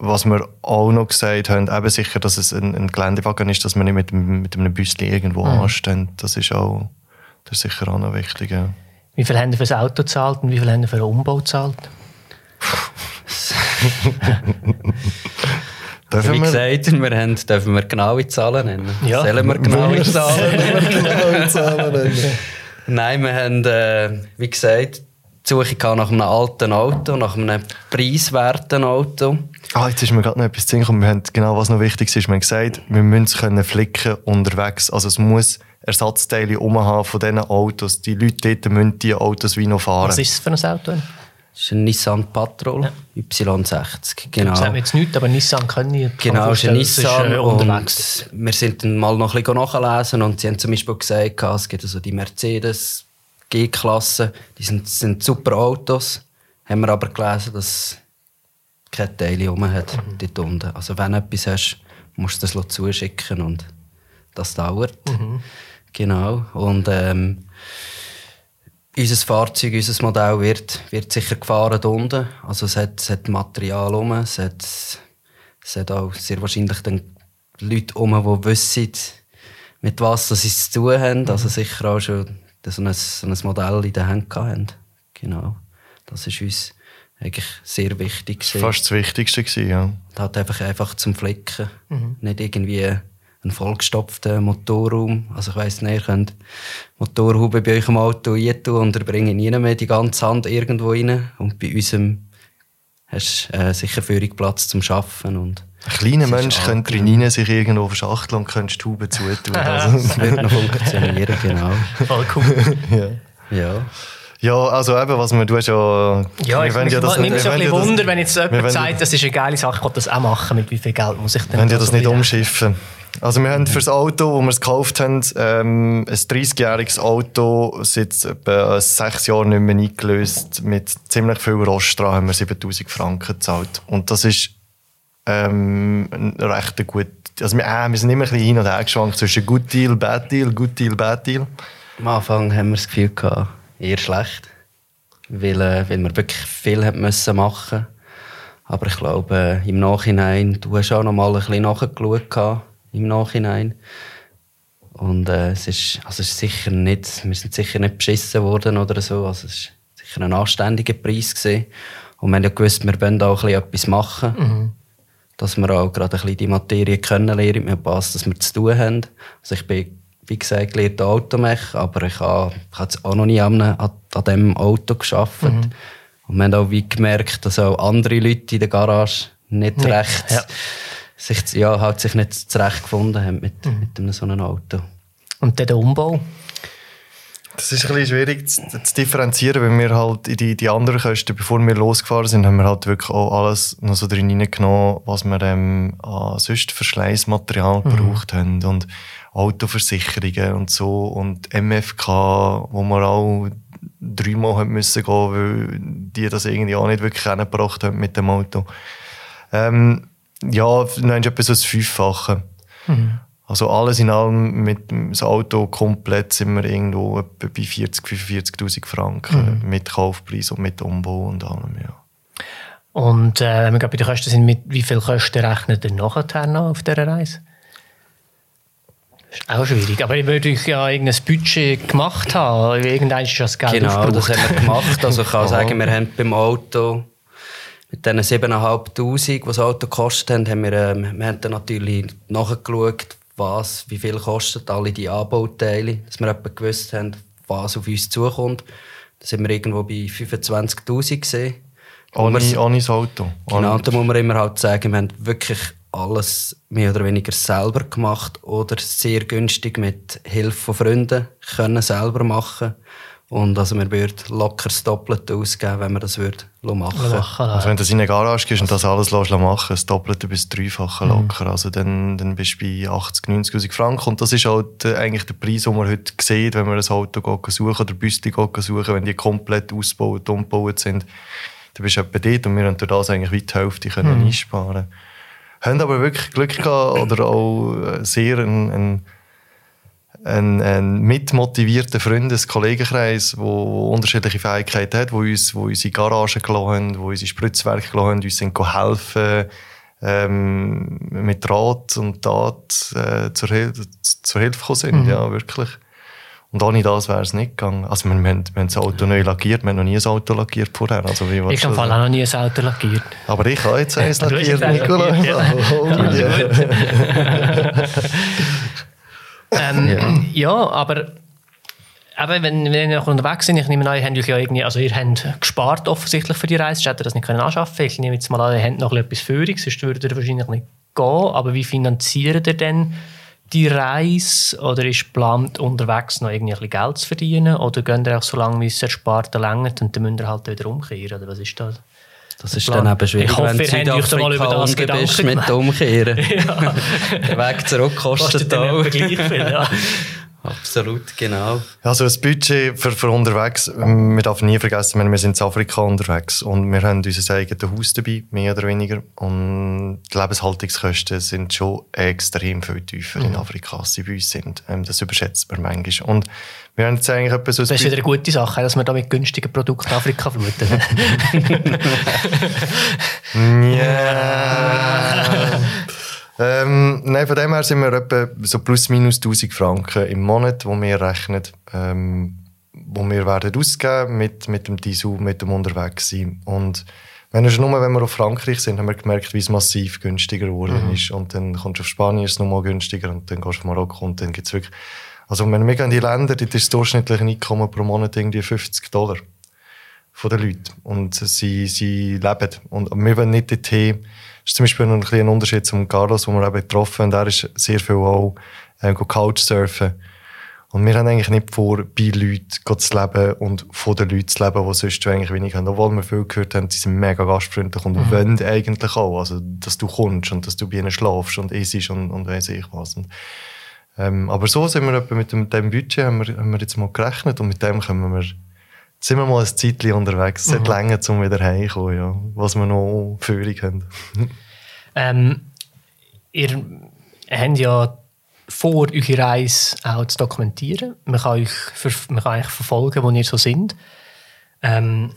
Speaker 2: was wir auch noch gesagt haben, eben sicher, dass es ein, ein Geländewagen ist, dass wir nicht mit, dem- mit einem Büsschen irgendwo
Speaker 1: Mhm.
Speaker 2: anstehen. Das ist auch das ist sicher auch noch wichtig. Ja.
Speaker 1: Wie viel haben Sie für das Auto gezahlt und wie viel haben Sie für den Umbau gezahlt?
Speaker 2: Dürfen
Speaker 3: Wie
Speaker 2: wir-
Speaker 3: gesagt, wir haben, dürfen wir genaue Zahlen nennen?
Speaker 1: Ja.
Speaker 3: Sollen wir genaue Zahlen nennen?
Speaker 2: Genaue Zahlen nennen?
Speaker 3: Nein, wir haben, äh, wie gesagt, die Suche nach einem alten Auto, nach einem preiswerten Auto.
Speaker 2: Ah, jetzt ist mir gerade noch etwas zu gekommen. Wir haben genau, was noch wichtig ist. Wir haben gesagt, wir müssen es können flicken unterwegs. Also es muss Ersatzteile umhaben von diesen Autos. Die Leute dort müssen diese Autos wie noch fahren.
Speaker 1: Was ist es für ein Auto?
Speaker 3: Das ist ein Nissan Patrol Y60. Genau.
Speaker 1: Das sagt mir jetzt nichts, aber Nissan können ich. mir
Speaker 3: Genau, es ist ein
Speaker 1: das
Speaker 3: Nissan
Speaker 1: äh, unterwegs.
Speaker 3: und wir sind dann mal noch ein bisschen nachlesen und sie haben zum Beispiel gesagt, es gibt also die Mercedes G-Klasse, die sind, sind super Autos, haben wir aber gelesen, dass keine Teile rum hat
Speaker 1: Mhm.
Speaker 3: dort unten. Also wenn du etwas hast, musst du das zuschicken und das dauert.
Speaker 1: Mhm.
Speaker 3: Genau, und ähm, unser Fahrzeug, unser Modell wird, wird sicher gefahren unten. Also es hat, es hat Material rum, es hat, es hat auch sehr wahrscheinlich dann Leute um, die wissen, mit was sie zu tun haben. Also sicher auch schon so ein, so ein Modell in der Hand haben. Genau. Das ist uns eigentlich sehr wichtig.
Speaker 2: Das war fast das Wichtigste. Gewesen, ja.
Speaker 3: Und halt einfach, einfach zum Flicken. Nicht irgendwie einen vollgestopften Motorraum. Also ich weiss nicht, ihr könnt Motorhaube bei euch im Auto reintun und ihr bringt nie mehr die ganze Hand irgendwo rein. Und bei unserem hast äh, sicher Führungsplatz zum Arbeiten. Und
Speaker 2: Ein kleiner Mensch könnte drinnen sich irgendwo verschachteln und könnte die zutun. Also,
Speaker 3: das wird noch funktionieren, genau.
Speaker 1: Voll cool.
Speaker 2: ja.
Speaker 3: Ja.
Speaker 2: ja, also eben, was wir, du hast ja...
Speaker 1: Ja, ich mich,
Speaker 2: das-
Speaker 1: nimmt mich
Speaker 2: wir
Speaker 1: ein bisschen
Speaker 2: das-
Speaker 1: Wunder, wenn jetzt jemand sagt, das ist eine geile Sache, ich will das auch machen, mit wie viel Geld muss ich denn
Speaker 2: ja
Speaker 1: da
Speaker 2: das nicht umschiffen. Also wir haben für das Auto, das wir gekauft haben, ähm, ein 30-jähriges Auto, seit etwa sechs Jahren nicht mehr eingelöst, mit ziemlich viel Rost dran, haben wir 7000 Franken gezahlt. Und das ist ähm, recht gut... Also wir, äh, wir sind immer ein bisschen hin und her geschwankt zwischen Good Deal, Bad Deal, Good Deal, Bad Deal.
Speaker 3: Am Anfang haben wir das Gefühl gehabt, eher schlecht. Weil, äh, weil wir wirklich viel haben müssen machen Aber ich glaube, im Nachhinein, du hast auch noch mal ein bisschen nachgeschaut im Nachhinein. Und äh, es, ist, also es ist sicher nicht, wir sind sicher nicht beschissen worden oder so. Also es ist sicher ein anständiger Preis gewesen. Und wir haben ja gewusst, wir wollen auch ein bisschen etwas machen. Dass wir auch gerade ein bisschen die Materie kennenlernen, mit was dass wir zu tun haben. Also ich bin, wie gesagt, gelehrter Automech, aber ich habe, ich habe auch noch nie an, an, diesem Auto geschafft. Und wir haben auch wie gemerkt, dass auch andere Leute in der Garage nicht
Speaker 1: Nicht,
Speaker 3: recht,
Speaker 1: ja.
Speaker 3: Sich, ja, halt sich nicht zurechtgefunden haben mit, mit einem so einem Auto.
Speaker 1: Und dann der Umbau.
Speaker 2: Das ist ein bisschen schwierig zu, zu differenzieren, weil wir halt in die, die anderen Kosten, bevor wir losgefahren sind, haben wir halt wirklich auch alles noch so drin reingenommen, was wir ähm, an sonst Verschleißmaterial gebraucht haben und Autoversicherungen und so und MFK, wo wir auch dreimal haben müssen gehen, weil die das irgendwie auch nicht wirklich hingebracht haben mit dem Auto. Ähm, ja, dann etwa so das Fünffache. Also alles in allem mit dem Auto komplett sind wir irgendwo etwa bei 40 45'000 Franken mit Kaufpreis und mit Umbau und allem, ja.
Speaker 1: Und äh, wenn wir gerade bei den Kosten sind, mit wie viel Kosten rechnet ihr nachher noch auf dieser Reise? Ist auch schwierig. Aber ich würde euch ja irgendein Budget gemacht haben. Irgendwann ist das Geld
Speaker 3: Genau, das
Speaker 1: aufgebraucht.
Speaker 3: haben wir gemacht. Also ich kann sagen, wir haben beim Auto mit diesen 7'500, die das Auto gekostet haben, haben wir, ähm, wir haben dann natürlich nachgeschaut, was, wie viel kostet alle die Anbauteile, dass wir etwa gewusst haben, was auf uns zukommt. Da sind wir irgendwo bei 25'000 gesehen.
Speaker 2: Ohne, ohne das Auto.
Speaker 3: Genau, da muss man immer halt sagen, wir haben wirklich alles mehr oder weniger selber gemacht oder sehr günstig mit Hilfe von Freunden können selber machen. Und also wir würden locker das Doppelte ausgeben, wenn wir das würden machen würden.
Speaker 2: Also wenn du in eine Garage gehst und das alles machen lässt, das Doppelte bis Dreifache mhm. locker. Also dann, dann bist du bei 80, 90'000 Franken. Und das ist halt äh, eigentlich der Preis, den man heute sieht, wenn man ein Auto suchen oder Büste suchen, wenn die komplett ausgebaut, umgebaut sind. Dann bist du etwa dort und wir haben durch das eigentlich weit die Hälfte können mhm. einsparen. Haben aber wirklich Glück gehabt oder auch äh, sehr ein, ein ein, ein mitmotivierter Freundes-, Kollegenkreis, der unterschiedliche Fähigkeiten hat, wo uns, wo unsere Garagen gelassen haben, wo unsere Spritzwerke gelassen haben, uns sind helfen ähm, mit Rat und Tat äh, zur, Hil zur Hilfe gekommen sind, mhm. ja, wirklich. Und ohne das wäre es nicht gegangen. Also wir, wir, haben, wir haben das Auto neu lackiert, wir haben noch nie ein Auto lackiert vorher. Also,
Speaker 1: wie ich habe auch noch nie ein Auto lackiert.
Speaker 2: Aber ich habe jetzt eins lackiert, Nicola. Ja. Oh,
Speaker 1: ja. Ähm, ja. ja. aber eben, wenn, wenn ihr noch unterwegs sind, ich nehme an, ihr habt ja irgendwie, also ihr habt gespart offensichtlich für die Reise, hättet ihr das nicht können anschaffen Ich nehme jetzt mal an, ihr habt noch etwas Führung, sonst würde ihr wahrscheinlich nicht gehen. Aber wie finanziert ihr denn die Reise? Oder ist geplant, unterwegs noch irgendwie ein bisschen Geld zu verdienen? Oder gehen ihr auch so lange, wie es erspart längert und dann müsst ihr halt wieder umkehren? Oder was ist das?
Speaker 3: Das ist dann eben schwierig, ich hoffe, wenn du Südafrika das bist mit Umkehren. ja. Der Weg zurück kostet, kostet auch. gleich viel, ja. Absolut, genau.
Speaker 2: Also das Budget für, für unterwegs, wir dürfen nie vergessen, wir sind in Afrika unterwegs und wir haben unser eigenes Haus dabei, mehr oder weniger. Und die Lebenshaltungskosten sind schon extrem viel tiefer mhm. in Afrika, als sie bei uns sind. Ähm, das überschätzt man manchmal. Und wir haben jetzt eigentlich etwas
Speaker 1: Das ist wieder eine gute Sache, dass wir da mit günstigen Produkten Afrika fluten.
Speaker 2: ja. Ähm, nein, von dem her sind wir etwa so plus minus 1000 Franken im Monat, wo wir rechnen, ähm, wo wir werden ausgeben mit, mit dem Diesel, mit dem Unterwegssein. Und wenn schon nur, wenn wir auf Frankreich sind, haben wir gemerkt, wie es massiv günstiger geworden mhm. ist. Und dann kommst du auf Spanien, ist es nochmal günstiger, und dann gehst du auf Marokko und dann gibt es wirklich, also wenn wir in die Länder, dort ist das durchschnittliche Einkommen pro Monat irgendwie 50 Dollar von den Leuten. Und sie, sie leben. Und wir wollen nicht dorthin, ist zum Beispiel ein, ein Unterschied zum Carlos, den wir eben getroffen haben. Er ist sehr viel auch äh, Couchsurfen. Und wir haben eigentlich nicht vor, bei Leuten zu leben und von den Leuten zu leben, die sonst eigentlich wenig haben. Obwohl wir viel gehört haben, sie sind mega gastfreundlich und mhm. wollen eigentlich auch. Also, dass du kommst und dass du bei ihnen schlafst und isst und, und weiss ich was. Und, ähm, aber so sind wir mit dem, dem Budget haben wir, haben wir jetzt mal gerechnet und mit dem können wir sind wir mal ein Zeitchen unterwegs. Es mhm. hat länger, um wieder heimzukommen, ja. was wir noch Führung haben.
Speaker 1: ähm, ihr habt ja vor, eure Reise auch zu dokumentieren. Man kann euch man kann euch verfolgen, wo ihr so sind. Ähm,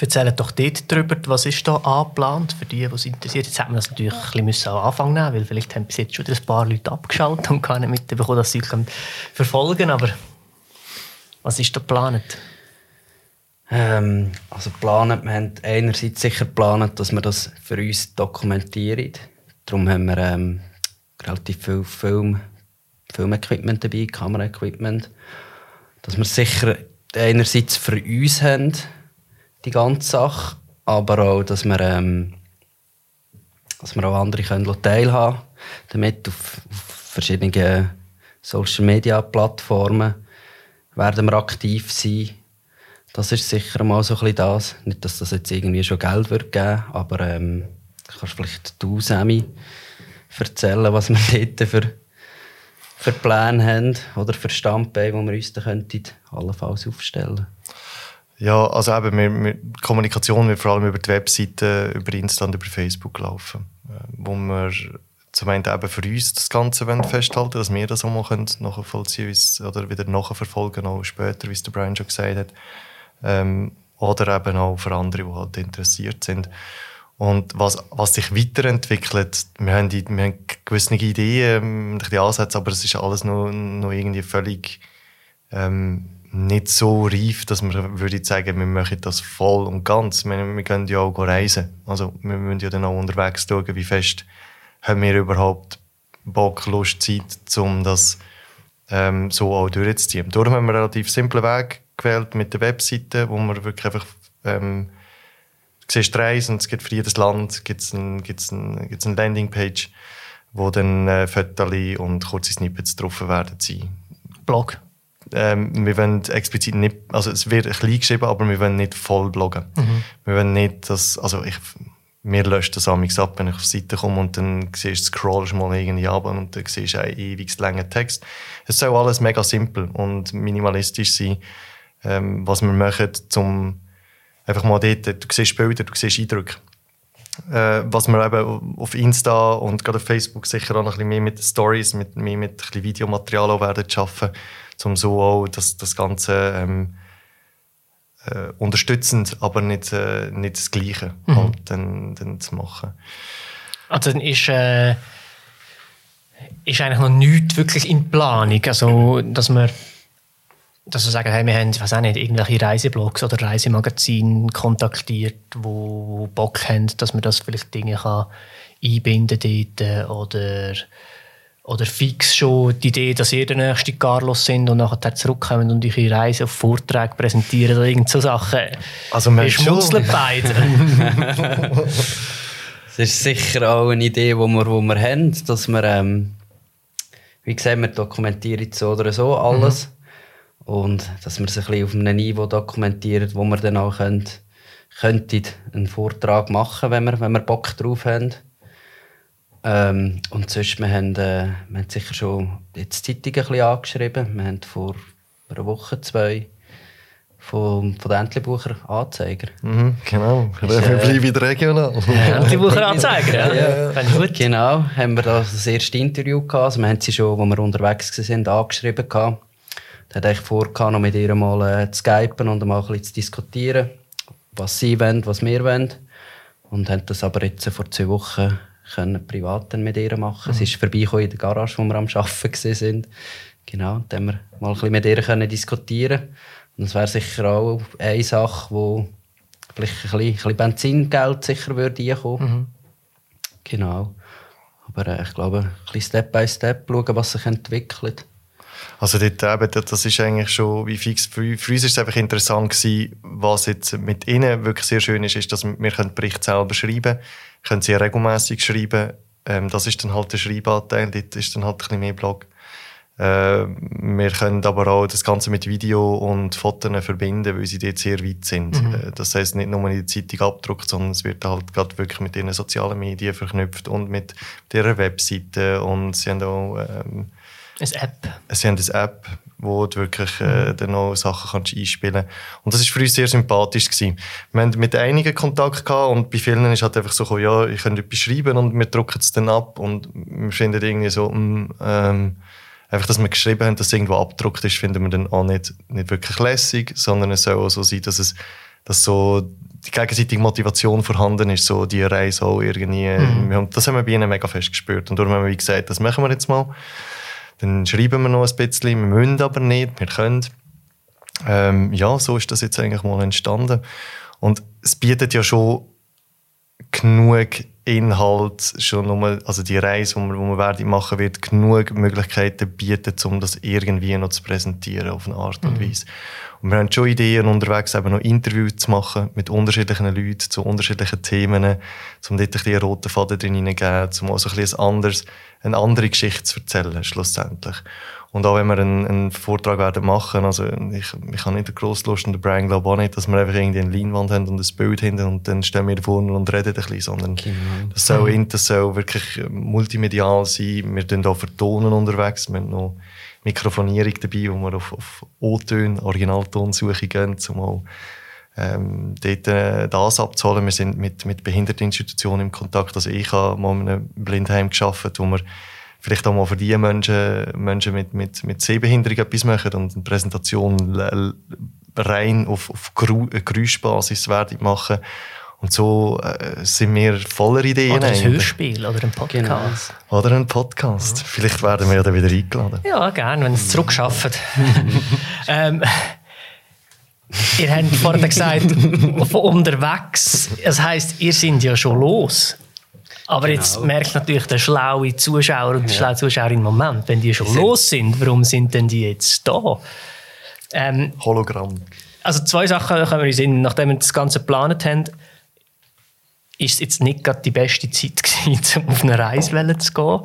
Speaker 1: Erzählt doch dort darüber, was ist da angeplant für die, die es interessiert. Jetzt hätten wir das natürlich ein bisschen am Anfang nehmen weil vielleicht haben bis jetzt schon ein paar Leute abgeschaltet und gar nicht mitbekommen, dass sie verfolgen können. Aber was ist da geplant?
Speaker 3: Ähm, also planen, wir haben einerseits sicher geplant, dass wir das für uns dokumentieren. Darum haben wir ähm, relativ viel Film, Filmequipment dabei, Kameraequipment. Dass wir sicher einerseits für uns haben, die ganze Sache, aber auch, dass wir, ähm, dass wir auch andere können teilhaben damit auf, auf verschiedenen Social Media Plattformen werden wir aktiv sein das ist sicher mal so ein das. Nicht, dass das jetzt irgendwie schon Geld wird geben, aber ähm, kannst vielleicht du, Sammy, erzählen, was wir dort für, für Pläne haben oder für Standbeine, die wir uns dann könnten, allenfalls aufstellen
Speaker 2: Ja, also eben, wir, wir, Kommunikation wird vor allem über die Webseite, über Insta und über Facebook laufen, äh, wo wir zum einen eben für uns das Ganze festhalten dass wir das auch mal nachvollziehen können oder wieder nachverfolgen, auch später, wie es der Brian schon gesagt hat. Ähm, oder eben auch für andere, die halt interessiert sind. Und was, was sich weiterentwickelt, wir haben, die, wir haben gewisse Ideen, die Ansätze, aber es ist alles noch, noch irgendwie völlig ähm, nicht so reif, dass man würde sagen, wir machen das voll und ganz. Wir, wir können ja auch reisen. Also wir müssen ja dann auch unterwegs schauen, wie fest haben wir überhaupt Bock, Lust, Zeit, um das ähm, so auch durchzuziehen. Darum haben wir einen relativ simplen Weg gewählt mit der Webseite, wo man wirklich einfach ähm, du siehst Reisen und es gibt für jedes Land gibt's ein, gibt's ein, gibt's eine Landingpage, wo dann äh, Fotos und kurze Snippets drauf werden sein.
Speaker 1: Blog?
Speaker 2: ähm, wir wollen explizit nicht, also es wird ein klein geschrieben, aber wir wollen nicht voll bloggen. Mhm. Wir wollen nicht, dass, also ich, mir löscht das amigs ab, wenn ich auf die Seite komme und dann siehst, scrollst mal irgendwie ab und dann siehst du einen ewig langen Text. Es soll alles mega simpel und minimalistisch sein, ähm, was wir machen, um einfach mal dort, du siehst Bilder, du siehst Eindrücke. Äh, was wir eben auf Insta und gerade auf Facebook sicher auch noch ein bisschen mehr mit Stories, mit, mehr mit ein bisschen Videomaterial auch werden schaffen, um so auch das, das Ganze ähm, äh, unterstützend, aber nicht, äh, nicht das Gleiche mhm. halt dann, dann zu machen.
Speaker 1: Also dann ist, äh, ist eigentlich noch nichts wirklich in Planung, also dass wir dass wir sagen, hey, wir haben, weiß auch nicht, irgendwelche Reiseblogs oder Reisemagazine kontaktiert, wo Bock haben, dass man das vielleicht Dinge kann einbinden dort oder oder fix schon die Idee, dass ihr der nächste Carlos sind und nachher zurückkommen und eure Reise auf Vorträge präsentieren oder irgend so Sachen.
Speaker 2: Also wir
Speaker 1: schmunzeln beide.
Speaker 3: das ist sicher auch eine Idee, die wir, wo wir haben, dass wir, ähm, wie gesagt, wir dokumentieren so oder so alles. Mhm. Und dass wir es ein bisschen auf einem Niveau dokumentieren, wo wir dann auch können, könnten einen Vortrag machen, wenn wir, wenn wir Bock drauf haben. Ähm, und sonst, wir haben, äh, wir haben sicher schon jetzt die Zeitung ein bisschen angeschrieben. Wir haben vor einer Woche, zwei von, von den Entlebucher Anzeiger.
Speaker 2: Mhm, genau, wir äh, bleiben wieder regional.
Speaker 1: Entlebucher Anzeiger, ja. ja. ja.
Speaker 3: Gut. Genau, haben wir da das erste Interview gehabt. Also wir haben sie schon, als wir unterwegs waren, angeschrieben gehabt. Da hatte ich vor, noch mit ihr mal äh, zu skypen und mal ein bisschen zu diskutieren, was sie wollen, was wir wollen. Und haben das aber jetzt vor zwei Wochen können privat mit ihr machen. Mhm. Sie ist vorbeigekommen in der Garage, wo wir am Arbeiten waren. Genau, da haben wir mal ein bisschen mit ihr können diskutieren Und das wäre sicher auch eine Sache, wo vielleicht ein bisschen, ein bisschen Benzingeld sicher würde. Mhm. Genau. Aber äh, ich glaube, ein bisschen Step by Step schauen, was sich entwickelt.
Speaker 2: Also dort eben, das ist eigentlich schon wie fix. Für, uns ist es einfach interessant gewesen, was jetzt mit ihnen wirklich sehr schön ist, ist, dass wir den Bericht selber schreiben können, sehr regelmäßig schreiben. Ähm, das ist dann halt der Schreibanteil, dort ist dann halt ein bisschen mehr Blog. Äh, wir können aber auch das Ganze mit Video und Fotos verbinden, weil sie dort sehr weit sind. Mhm. Äh, das heißt nicht nur in der Zeitung abgedruckt, sondern es wird halt gerade wirklich mit ihren sozialen Medien verknüpft und mit ihrer Webseite und sie haben auch ähm,
Speaker 1: eine App.
Speaker 2: Sie haben eine App, wo du wirklich äh, dann noch Sachen kannst einspielen kannst. Und das war für uns sehr sympathisch. Gewesen. Wir hatten mit einigen Kontakt gehabt und bei vielen ist halt einfach so, ja, ich könnte etwas schreiben und wir drucken es dann ab und wir finden irgendwie so, mh, mm, ähm, einfach, dass wir geschrieben haben, dass es irgendwo abgedruckt ist, finden wir dann auch nicht, nicht wirklich lässig, sondern es soll auch so sein, dass es, dass so die gegenseitige Motivation vorhanden ist, so die Reise auch irgendwie. Mhm. Das haben wir bei ihnen mega fest gespürt. Und darum haben wir gesagt, das machen wir jetzt mal. Dann schreiben wir noch ein bisschen, wir müssen aber nicht, wir können. Ähm, ja, so ist das jetzt eigentlich mal entstanden. Und es bietet ja schon genug Inhalt, schon nur, also die Reise, die man, die werden machen wird, genug Möglichkeiten bieten, um das irgendwie noch zu präsentieren auf eine Art und mhm. Weise. Und wir haben schon Ideen unterwegs, eben noch Interviews zu machen mit unterschiedlichen Leuten zu unterschiedlichen Themen, um dort ein bisschen einen roten Faden drin hineingeben, um auch so ein bisschen anderes, eine andere Geschichte zu erzählen, schlussendlich. Und auch wenn wir einen, einen Vortrag werden machen, also ich, ich habe nicht grosse Lust und der Brian glaubt auch nicht, dass wir einfach irgendwie eine Leinwand haben und ein Bild hinten und dann stehen wir vorne und reden ein bisschen, sondern genau. das, soll, das soll wirklich multimedial sein. Wir sind auch für Tonen unterwegs, wir haben noch Mikrofonierung dabei, wo wir auf, auf O-Töne, Originaltonsuche gehen, um auch ähm, dort äh, das abzuholen. Wir sind mit, mit Behinderteninstitutionen im Kontakt. Also ich habe mal in einem Blindheim geschafft, wo wir vielleicht auch mal für die Menschen, Menschen mit, mit, mit Sehbehinderung etwas machen und eine Präsentation rein auf, auf Geräuschbasis werden machen und so äh, sind wir voller Ideen.
Speaker 1: Oder ein Hörspiel oder ein Podcast.
Speaker 2: Genau. Oder ein Podcast. Mhm. Vielleicht werden wir ja dann wieder eingeladen.
Speaker 1: Ja, gerne, wenn es zurückschafft. ähm, ihr habt vorhin gesagt, von unterwegs. Das heisst, ihr seid ja schon los. Aber genau. jetzt merkt natürlich der schlaue Zuschauer und die ja. schlaue Zuschauerin im Moment, wenn die schon die los sind, warum sind denn die jetzt da?
Speaker 2: Ähm, Hologramm.
Speaker 1: Also zwei Sachen können wir uns in, nachdem wir das Ganze geplant haben ist es jetzt nicht gerade die beste Zeit gewesen, um auf eine Reise zu gehen,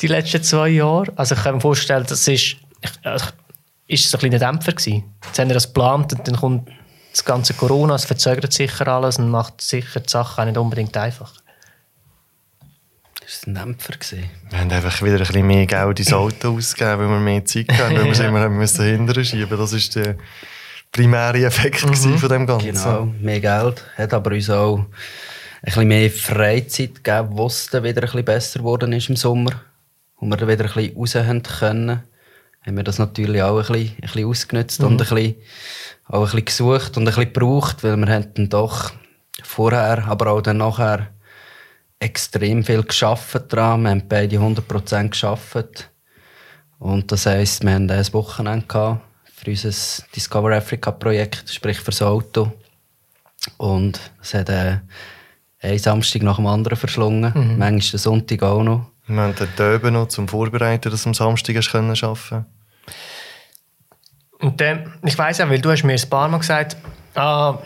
Speaker 1: die letzten zwei Jahre. Also ich kann mir vorstellen, das ist, also ist es ein kleiner Dämpfer gewesen. Jetzt haben wir das geplant und dann kommt das ganze Corona, es verzögert sicher alles und macht sicher die Sache auch nicht unbedingt einfach.
Speaker 3: Das war ein Dämpfer.
Speaker 2: Wir haben einfach wieder ein bisschen mehr Geld ins Auto ausgegeben, weil wir mehr Zeit hatten, weil wir es immer müssen hinterher schieben Das war der primäre Effekt mhm. von dem Ganzen.
Speaker 3: Genau, mehr Geld. Hat aber uns auch ein bisschen mehr Freizeit gegeben, wo es dann wieder ein bisschen besser geworden ist im Sommer. Und wir dann wieder ein bisschen raus haben können. Haben wir das natürlich auch ein bisschen, ein bisschen ausgenutzt mhm. und ein bisschen, auch ein bisschen gesucht und ein bisschen gebraucht, weil wir haben dann doch vorher, aber auch dann nachher extrem viel geschafft dran. Wir haben beide 100% geschafft. Und das heisst, wir hatten ein Wochenende gehabt für unser Discover Africa Projekt, sprich für das Auto. Und es hat äh, einen Samstag nach dem anderen verschlungen. Mhm. Manchmal den Sonntag auch noch.
Speaker 2: Wir haben den Oben noch zum Vorbereiten, dass du am Samstag arbeiten können.
Speaker 1: Und dann, ich weiss ja, weil du hast mir ein paar Mal gesagt, ah,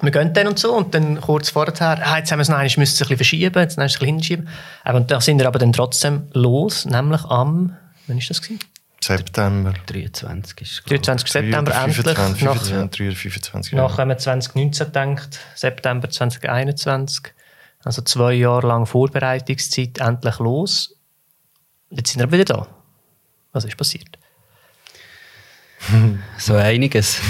Speaker 1: wir gehen dann und so und dann kurz vorher, ah, jetzt haben wir es noch einmal, müssen es ein bisschen verschieben, jetzt wir es ein bisschen hinschieben. Und dann sind wir aber dann trotzdem los, nämlich am, wann war das? Gewesen?
Speaker 2: September.
Speaker 3: 23 ist
Speaker 1: 23. September
Speaker 2: 25,
Speaker 1: endlich.
Speaker 2: 25, nach, 25,
Speaker 1: nach, wenn man 2019 denkt, September 2021. Also zwei Jahre lang Vorbereitungszeit, endlich los. Jetzt sind wir wieder da. Was ist passiert?
Speaker 3: so einiges.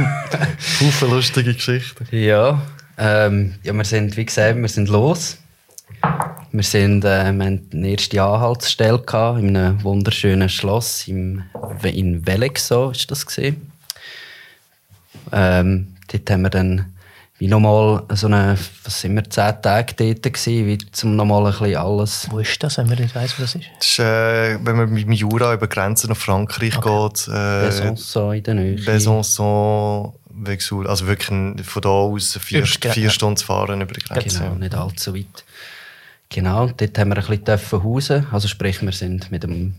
Speaker 2: Haufen lustige Geschichten.
Speaker 3: Ja, ähm, ja, wir sind, wie gesagt, wir sind los. Wir, sind, äh, wir hatten eine erste Anhaltsstelle gehabt, in einem wunderschönen Schloss im, in Velexo, ist das gesehen. Ähm, dort haben wir dann wie nochmal so eine, was sind wir, zehn Tage dort gewesen, wie zum nochmal ein bisschen alles.
Speaker 1: Wo ist das, wenn man nicht weiss, wo das ist?
Speaker 2: Das ist, äh, wenn man mit dem Jura über Grenzen nach Frankreich okay. geht.
Speaker 3: Äh, Besançon in der Nähe.
Speaker 2: Besançon, Vexul, also wirklich von da aus vier, vier Stunden zu fahren über die Grenze.
Speaker 3: Genau, nicht allzu weit. Genau, dort haben wir ein bisschen hausen. Also sprich, wir sind mit dem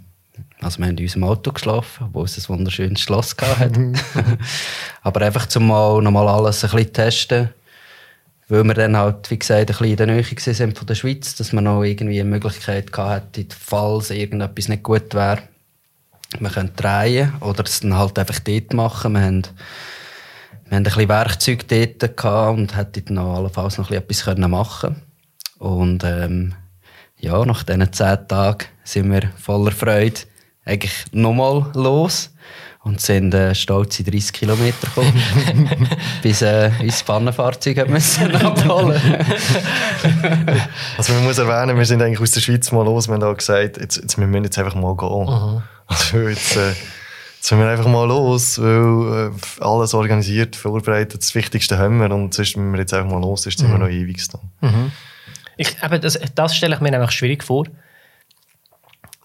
Speaker 3: also wir haben in unserem Auto geschlafen, wo es ein wunderschönes Schloss hatte. Aber einfach zum mal nochmal alles ein bisschen testen, weil wir dann halt, wie gesagt, ein bisschen in der Nähe sind von der Schweiz, dass wir noch irgendwie eine Möglichkeit hatten, falls irgendetwas nicht gut wäre, wir können drehen oder es dann halt einfach dort machen. Wir haben, wir haben ein bisschen Werkzeug dort gehabt und hätten dann noch allenfalls noch etwas machen können. Und ähm, ja, nach diesen zehn Tagen sind wir voller Freude eigentlich nochmal los und sind äh, stolze 30 Kilometer gekommen, bis äh, unser Pannenfahrzeug müssen abholen
Speaker 2: Also man muss erwähnen, wir sind eigentlich aus der Schweiz mal los, wir haben auch gesagt, jetzt, jetzt wir müssen jetzt einfach mal gehen. Mhm. Also jetzt, äh, jetzt sind wir einfach mal los, weil äh, alles organisiert, vorbereitet, das Wichtigste haben wir und sonst, wenn wir jetzt einfach mal los ist, sind mhm. wir noch ewig da. Mhm.
Speaker 1: Ich, eben, das, das stelle ich mir nämlich schwierig vor.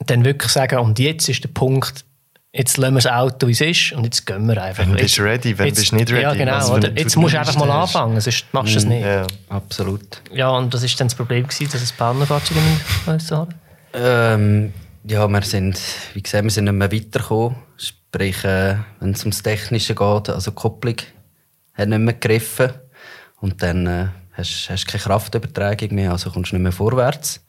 Speaker 1: Dann wirklich sagen, und jetzt ist der Punkt, jetzt lassen wir das Auto, wie es ist, und jetzt gehen wir einfach.
Speaker 2: Wenn bist du ready, wenn jetzt, bist du nicht ready.
Speaker 1: Ja, genau. Also, oder jetzt musst du einfach mal anfangen, sonst machst du es mm, nicht.
Speaker 3: Ja. Absolut.
Speaker 1: Ja, und was war dann das Problem, gewesen, dass es Pannenfahrzeuge nicht haben?
Speaker 3: Ähm, ja, wir sind, wie gesagt, wir sind nicht mehr weitergekommen. Sprich, äh, wenn es ums Technische geht, also die Kupplung hat nicht mehr gegriffen. Und dann äh, hast du keine Kraftübertragung mehr, also kommst du nicht mehr vorwärts.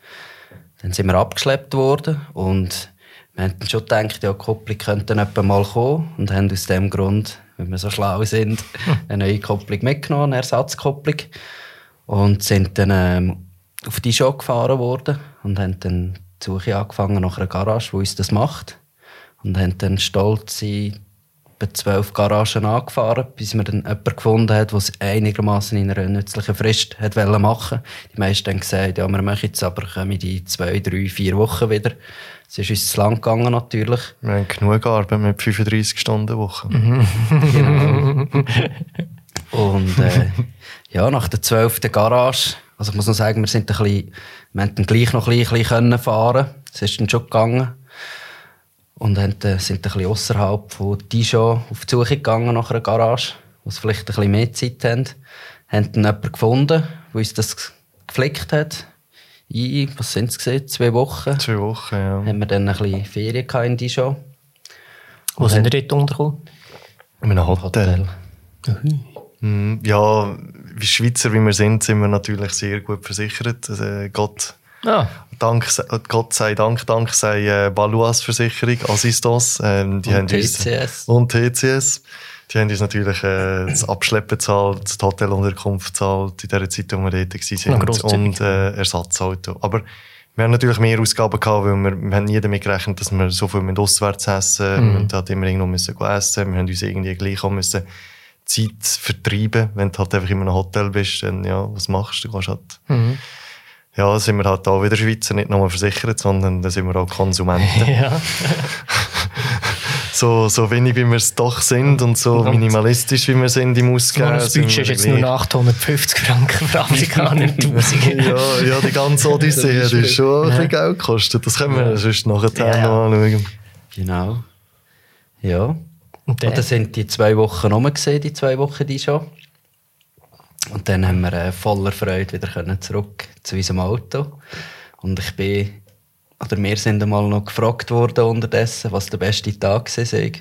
Speaker 3: Dann sind wir abgeschleppt worden und wir haben schon gedacht, ja, die Kopplung könnte dann mal kommen und haben aus dem Grund, wenn wir so schlau sind, eine neue Kopplung mitgenommen, eine Ersatzkopplung und sind dann ähm, auf die Show gefahren worden und haben dann die Suche angefangen nach einer Garage, die uns das macht und haben dann stolz etwa zwölf Garagen angefahren, bis man dann jemanden gefunden hat, der es einigermaßen in einer nützlichen Frist hat machen Die meisten haben gesagt, ja, wir machen es, aber kommen in zwei, drei, vier Wochen wieder. Es ist uns zu lang gegangen, natürlich.
Speaker 2: Wir haben genug Arbeit mit 35 Stunden Woche.
Speaker 3: genau. Und äh, ja, nach der zwölften Garage, also ich muss noch sagen, wir sind ein bisschen, wir haben dann gleich noch ein bisschen fahren Es ist dann schon gegangen. Und haben, äh, sind ein bisschen außerhalb von Dijon auf die Suche gegangen nach einer Garage, wo sie vielleicht ein bisschen mehr Zeit haben. Haben dann jemanden gefunden, der uns das geflickt hat. In, was sind es gesehen? Zwei Wochen.
Speaker 2: Zwei Wochen, ja.
Speaker 3: Haben wir dann ein bisschen Ferien in Dijon.
Speaker 1: Wo Und sind wir dort untergekommen?
Speaker 2: In einem Hotel. Hotel. Mhm. Ja, wie Schweizer wie wir sind, sind wir natürlich sehr gut versichert. Also, Gott Ah. Dank, Gott sei Dank, dank sei äh, Baluas Versicherung, Assistos. Ähm, die
Speaker 3: und
Speaker 2: haben
Speaker 3: TCS.
Speaker 2: Uns, und TCS. Die haben uns natürlich äh, das Abschleppen gezahlt, die Hotelunterkunft gezahlt, in der Zeit, wo wir dort waren. Und äh, Ersatzauto. Aber wir haben natürlich mehr Ausgaben gehabt, weil wir, wir haben nie damit gerechnet, dass wir so viel mit auswärts essen. Mhm. Wir haben immer irgendwo müssen essen. Wir haben uns irgendwie gleich auch müssen Zeit vertreiben. Wenn du halt einfach in einem Hotel bist, dann, ja, was machst du? Du kannst halt, mhm. Ja, sind wir halt auch wieder Schweizer, nicht nur versichert, sondern da sind wir auch Konsumenten. ja. so, so wenig wie wir es doch sind und so und minimalistisch wie wir sind im Ausgehen.
Speaker 1: Das Budget ist jetzt nur 850 Franken für Afrikaner, 1000.
Speaker 2: ja, ja, die ganze Odyssee hat schon ein bisschen Geld gekostet. Das können wir ja. sonst nachher ja. noch anschauen.
Speaker 3: Genau. Ja. Und dann, und dann sind die zwei Wochen rum gesehen, die zwei Wochen die schon. Und dann haben wir äh, voller Freude wieder zurück zu unserem Auto. Und ich bin oder wir sind einmal noch gefragt worden unterdessen, was der beste Tag war.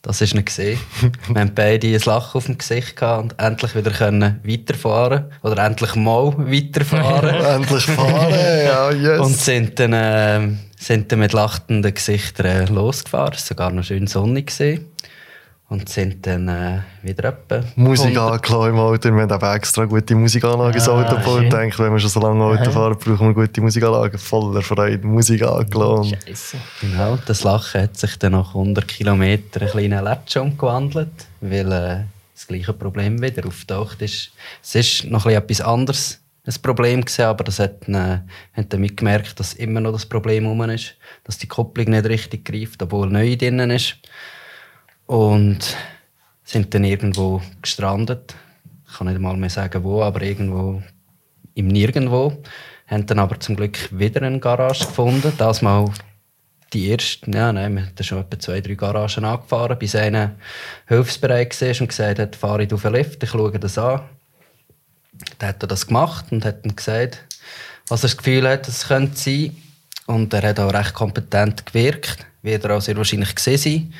Speaker 3: Das ist nicht gesehen. wir haben beide ein Lachen auf dem Gesicht gehabt und endlich wieder können weiterfahren oder endlich mal weiterfahren.
Speaker 2: endlich fahren, ja, yes.
Speaker 3: Und sind dann, äh, sind dann mit lachenden Gesichtern äh, losgefahren. Es war sogar noch schön sonnig. Gewesen. Und sind dann äh, wieder etwa.
Speaker 2: Musik angelassen im Auto. Wir haben aber extra gute Musikanlagen ins Auto gebaut. Ich denke, wenn wir schon so lange Auto fahren, brauchen wir gute Musikanlagen. Voller Freude, Musik angelassen.
Speaker 3: Scheiße. Genau, das Lachen hat sich dann nach 100 Kilometern ein kleiner Latsch umgewandelt, weil äh, das gleiche Problem wieder auftaucht ist. Es ist noch ein etwas anderes ein Problem gewesen, aber das hat, äh, haben dann mitgemerkt, dass immer noch das Problem rum ist, dass die Kupplung nicht richtig greift, obwohl neu drinnen ist. Und sind dann irgendwo gestrandet. Ich kann nicht mal mehr sagen, wo, aber irgendwo im Nirgendwo. Haben dann aber zum Glück wieder eine Garage gefunden. Das mal die erste, ja, nein, wir haben schon etwa zwei, drei Garagen angefahren, bis einer hilfsbereit war und gesagt hat, fahre ich auf den Lift, ich schaue das an. Dann hat er das gemacht und hat dann gesagt, was er das Gefühl hat, es könnte sein. Und er hat auch recht kompetent gewirkt, wie er auch sehr wahrscheinlich gesehen sein.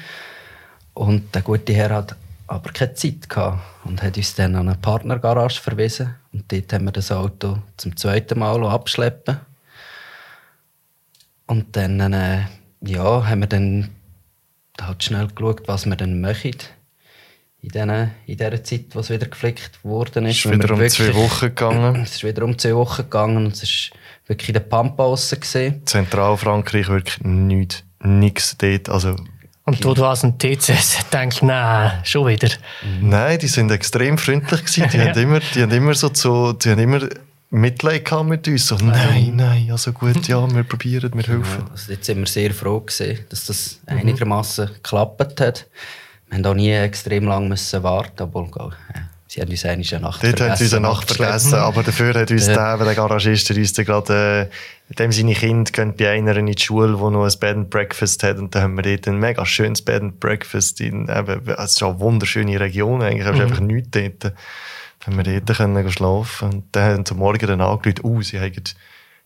Speaker 3: Und der gute Herr hat aber keine Zeit gehabt und hat uns dann an eine Partnergarage verwiesen. Und dort haben wir das Auto zum zweiten Mal abschleppen. Und dann äh, ja, haben wir dann halt schnell geschaut, was wir dann machen. In, den, in dieser Zeit, wo es wieder geflickt worden ist.
Speaker 2: Es ist wieder um wirklich, zwei Wochen gegangen.
Speaker 3: Es ist wieder um zwei Wochen gegangen und es ist wirklich in der Pampa aussen.
Speaker 2: Zentralfrankreich wirklich nichts. Nichts dort. Also
Speaker 1: und du, du hast einen TCS denkst, nein, schon wieder.
Speaker 2: Nein, die sind extrem freundlich gewesen. Die, ja. haben, immer, die haben immer so, so die haben immer Mitleid mit uns. So, nein, nein, also gut, ja, wir probieren, wir helfen.
Speaker 3: Ja, also jetzt sind wir sehr froh gewesen, dass das mhm. einigermaßen geklappt hat. Wir mussten auch nie extrem lange müssen warten, obwohl, ja, Sie haben uns eine Nacht
Speaker 2: Dort vergessen. haben sie unsere Nacht vergessen, aber dafür hat uns ja. der, der Garagist, uns gerade, äh, dem seine Kinder gehen bei einer in die Schule, wo noch ein Bed and Breakfast hat und da haben wir dort ein mega schönes Bed and Breakfast in, eben, es ist eine wunderschöne Region eigentlich, mhm. einfach nichts dort. Da haben wir dort können schlafen und dann haben sie morgen dann angerufen, oh, sie haben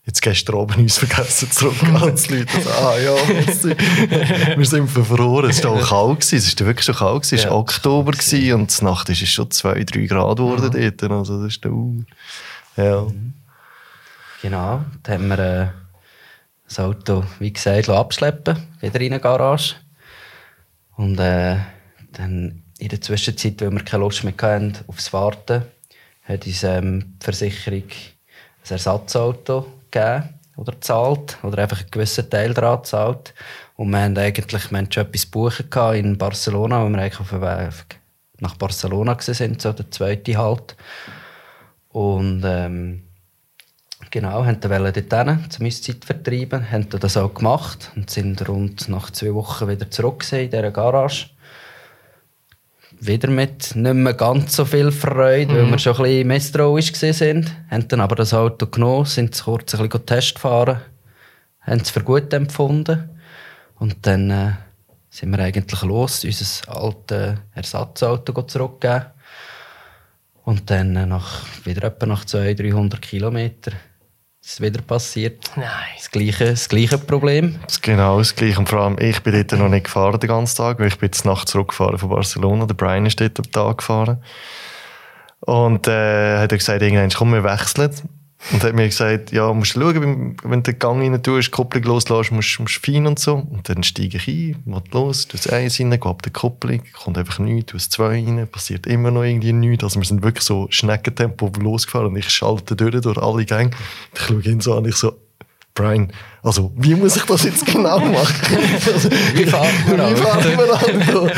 Speaker 2: jetzt gestern oben uns vergessen zurück anzuleiten. Also, ah ja, wir sind verfroren. Es war auch kalt. Gewesen. Es war wirklich schon kalt. Es war ja. Oktober gewesen, und Nacht ist es schon 2, 3 Grad geworden ja. dort. Also das ist uh, ja.
Speaker 3: Genau, dann haben wir äh, das Auto, wie gesagt, abschleppen, wieder in eine Garage. Und äh, dann in der Zwischenzeit, weil wir keine Lust mehr hatten aufs Warten, hat uns ähm, die Versicherung ein Ersatzauto gegeben oder gezahlt oder einfach einen gewissen Teil daran gezahlt. Und wir haben eigentlich wir haben schon etwas buchen in Barcelona, wo wir eigentlich auf dem nach Barcelona sind, so der zweite Halt. Und ähm, genau, haben dann dort hin, zum uns Zeit vertreiben, haben das auch gemacht und sind rund nach zwei Wochen wieder zurück in dieser Garage wieder mit nicht mehr ganz so viel Freude, mhm. weil wir schon ein bisschen misstrauisch waren. Haben dann aber das Auto genommen, sind kurz ein bisschen Test fahren, haben es für gut empfunden. Und dann äh, sind wir eigentlich los, unser altes Ersatzauto zurückgeben. Und dann äh, nach, wieder etwa nach 200, 300 Kilometern ist wieder passiert.
Speaker 1: Nein.
Speaker 3: Das gleiche, das gleiche Problem.
Speaker 2: Genau das gleiche. Und vor allem, ich bin dort noch nicht gefahren den ganzen Tag, weil ich bin jetzt nachts zurückgefahren von Barcelona. Der Brian ist dort am Tag gefahren. Und äh, hat er gesagt, irgendwann, komm, wir wechseln. Und hat mir gesagt, ja, musst du schauen, wenn du den Gang rein tust, Kupplung loslässt, musst du fein und so. Und dann steige ich ein, mach los, tu das Eins rein, geh ab der Kupplung, kommt einfach nichts, tu das Zwei rein, passiert immer noch irgendwie nichts. Also wir sind wirklich so Schneckentempo losgefahren und ich schalte durch, durch alle Gänge. Ich schaue ihn so an, ich so, Brian, also wie muss ich das jetzt genau machen? also,
Speaker 3: wie fahren wir an?
Speaker 2: Wie fahren wir an?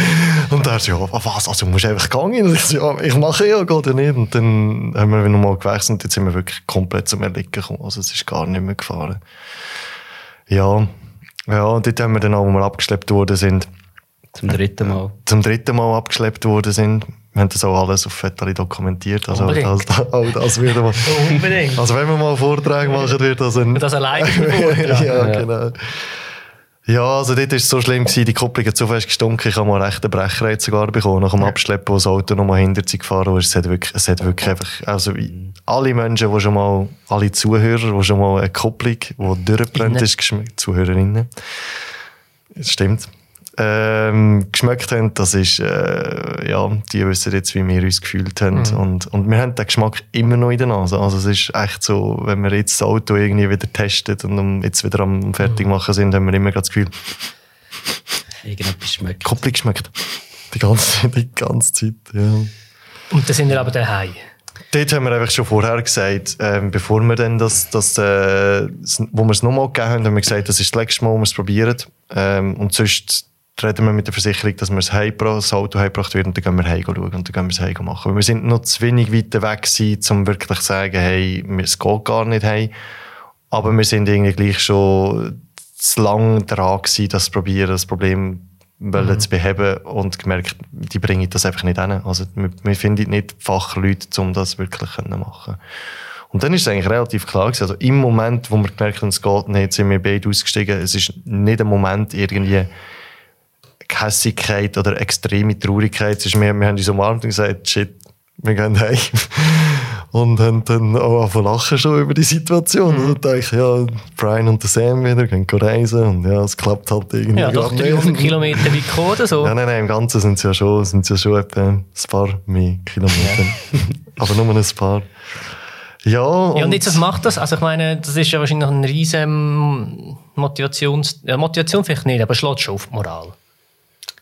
Speaker 2: Und er so, ja, was, also musst du einfach gehen? Und ich so, ja, ich mache ja, geht ja nicht. Und dann haben wir nochmal gewechselt und jetzt sind wir wirklich komplett zum Erliegen gekommen. Also es ist gar nicht mehr gefahren. Ja, ja, und dort haben wir dann auch, wo wir abgeschleppt worden sind.
Speaker 3: Zum dritten Mal?
Speaker 2: Zum dritten Mal abgeschleppt worden sind wir haben das auch alles auf Fetali dokumentiert. Also
Speaker 1: Unbedingt.
Speaker 2: auch das, auch das wird mal,
Speaker 1: Unbedingt.
Speaker 2: Also wenn wir mal Vorträge machen, wird das ein...
Speaker 1: Das alleine
Speaker 2: ja, genau. Ja, also dort war es so schlimm, gewesen, die Kupplung hat so fest gestunken, ich habe mal recht einen Brecherreiz sogar bekommen, nach dem Abschleppen, wo das Auto noch mal hinter sich gefahren ist. Es hat wirklich, es hat wirklich einfach, also wie alle Menschen, die schon mal, alle Zuhörer, die schon mal eine Kupplung, die durchgebrannt ist, geschmeckt, Zuhörerinnen, das stimmt, ähm, geschmeckt haben, das ist, äh, ja, die wissen jetzt, wie wir uns gefühlt haben. Mhm. Und, und wir haben den Geschmack immer noch in der Nase. Also es ist echt so, wenn wir jetzt das Auto irgendwie wieder testet und jetzt wieder am Fertigmachen sind, haben wir immer das Gefühl,
Speaker 3: irgendetwas schmeckt.
Speaker 2: Kopflich geschmeckt. Die ganze, die ganze Zeit, ja.
Speaker 1: Und dann sind wir aber daheim.
Speaker 2: Dort haben wir einfach schon vorher gesagt, ähm, bevor wir dann das, das äh, wo wir es nochmal gegeben haben, haben wir gesagt, das ist das letzte Mal, wo wir es probieren. Ähm, und sonst reden wir mit der Versicherung, dass wir das, das Auto heimgebracht wird und dann gehen wir heim schauen und dann gehen wir es heim machen. Weil wir sind noch zu wenig weit weg gewesen, um wirklich zu sagen, hey, es geht gar nicht heim. Aber wir sind irgendwie gleich schon zu lange dran gewesen, das probieren, das Problem mhm. zu beheben und gemerkt, die bringen das einfach nicht hin. Also wir, wir finden nicht Fachleute, um das wirklich zu machen. Und dann ist es eigentlich relativ klar gewesen. Also im Moment, wo wir gemerkt haben, es geht nicht, sind wir beide ausgestiegen. Es ist nicht ein Moment irgendwie, Hässigkeit oder extreme Traurigkeit. Es ist mehr, wir haben uns umarmt und gesagt, shit, wir gehen heim. Und haben dann auch angefangen lachen schon über die Situation. Mhm. Und dachte ich, ja, Brian und der Sam wieder gehen reisen. Und ja, es klappt halt irgendwie
Speaker 1: Ja, doch 300 Kilometer weit gekommen oder so.
Speaker 2: Nein, nein, nein, im Ganzen sind es ja schon, sind ja schon etwa ein paar mehr Kilometer. Aber nur ein paar. Ja,
Speaker 1: und, ja, und jetzt, was macht das? Also ich meine, das ist ja wahrscheinlich ein riesen Motivations... Ja, Motivation vielleicht nicht, aber schlägt schon auf die Moral.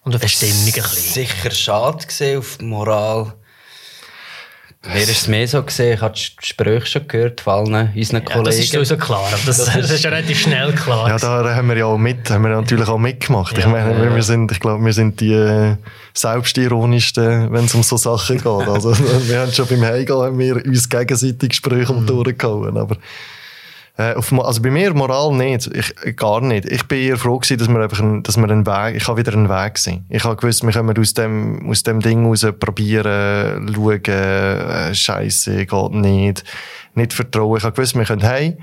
Speaker 1: Und auf die Stimmung ein bisschen.
Speaker 3: Sicher schade gesehen auf die Moral. Mir ist es mehr so gesehen, ich habe die Sprüche schon gehört von allen unseren ja, Kollegen. Das
Speaker 1: ist sowieso klar, das, das, das ist relativ schnell klar.
Speaker 2: Ja, da haben wir ja auch mit, haben wir natürlich auch mitgemacht. Ja, ich meine, ja. wir sind, ich glaube, wir sind die äh, selbstironischsten, wenn es um so Sachen geht. Also, wir haben schon beim Heimgehen haben wir uns gegenseitig Sprüche um die Ohren gehauen, aber äh, auf, also bei mir Moral nicht, ich, gar nicht. Ich bin eher froh gewesen, dass wir einfach, ein, dass wir einen Weg, ich habe wieder einen Weg gesehen. Ich habe gewusst, wir können aus dem, aus dem Ding raus probieren, schauen, äh, Scheiße, geht nicht, nicht vertrauen. Ich habe gewusst, wir können heim.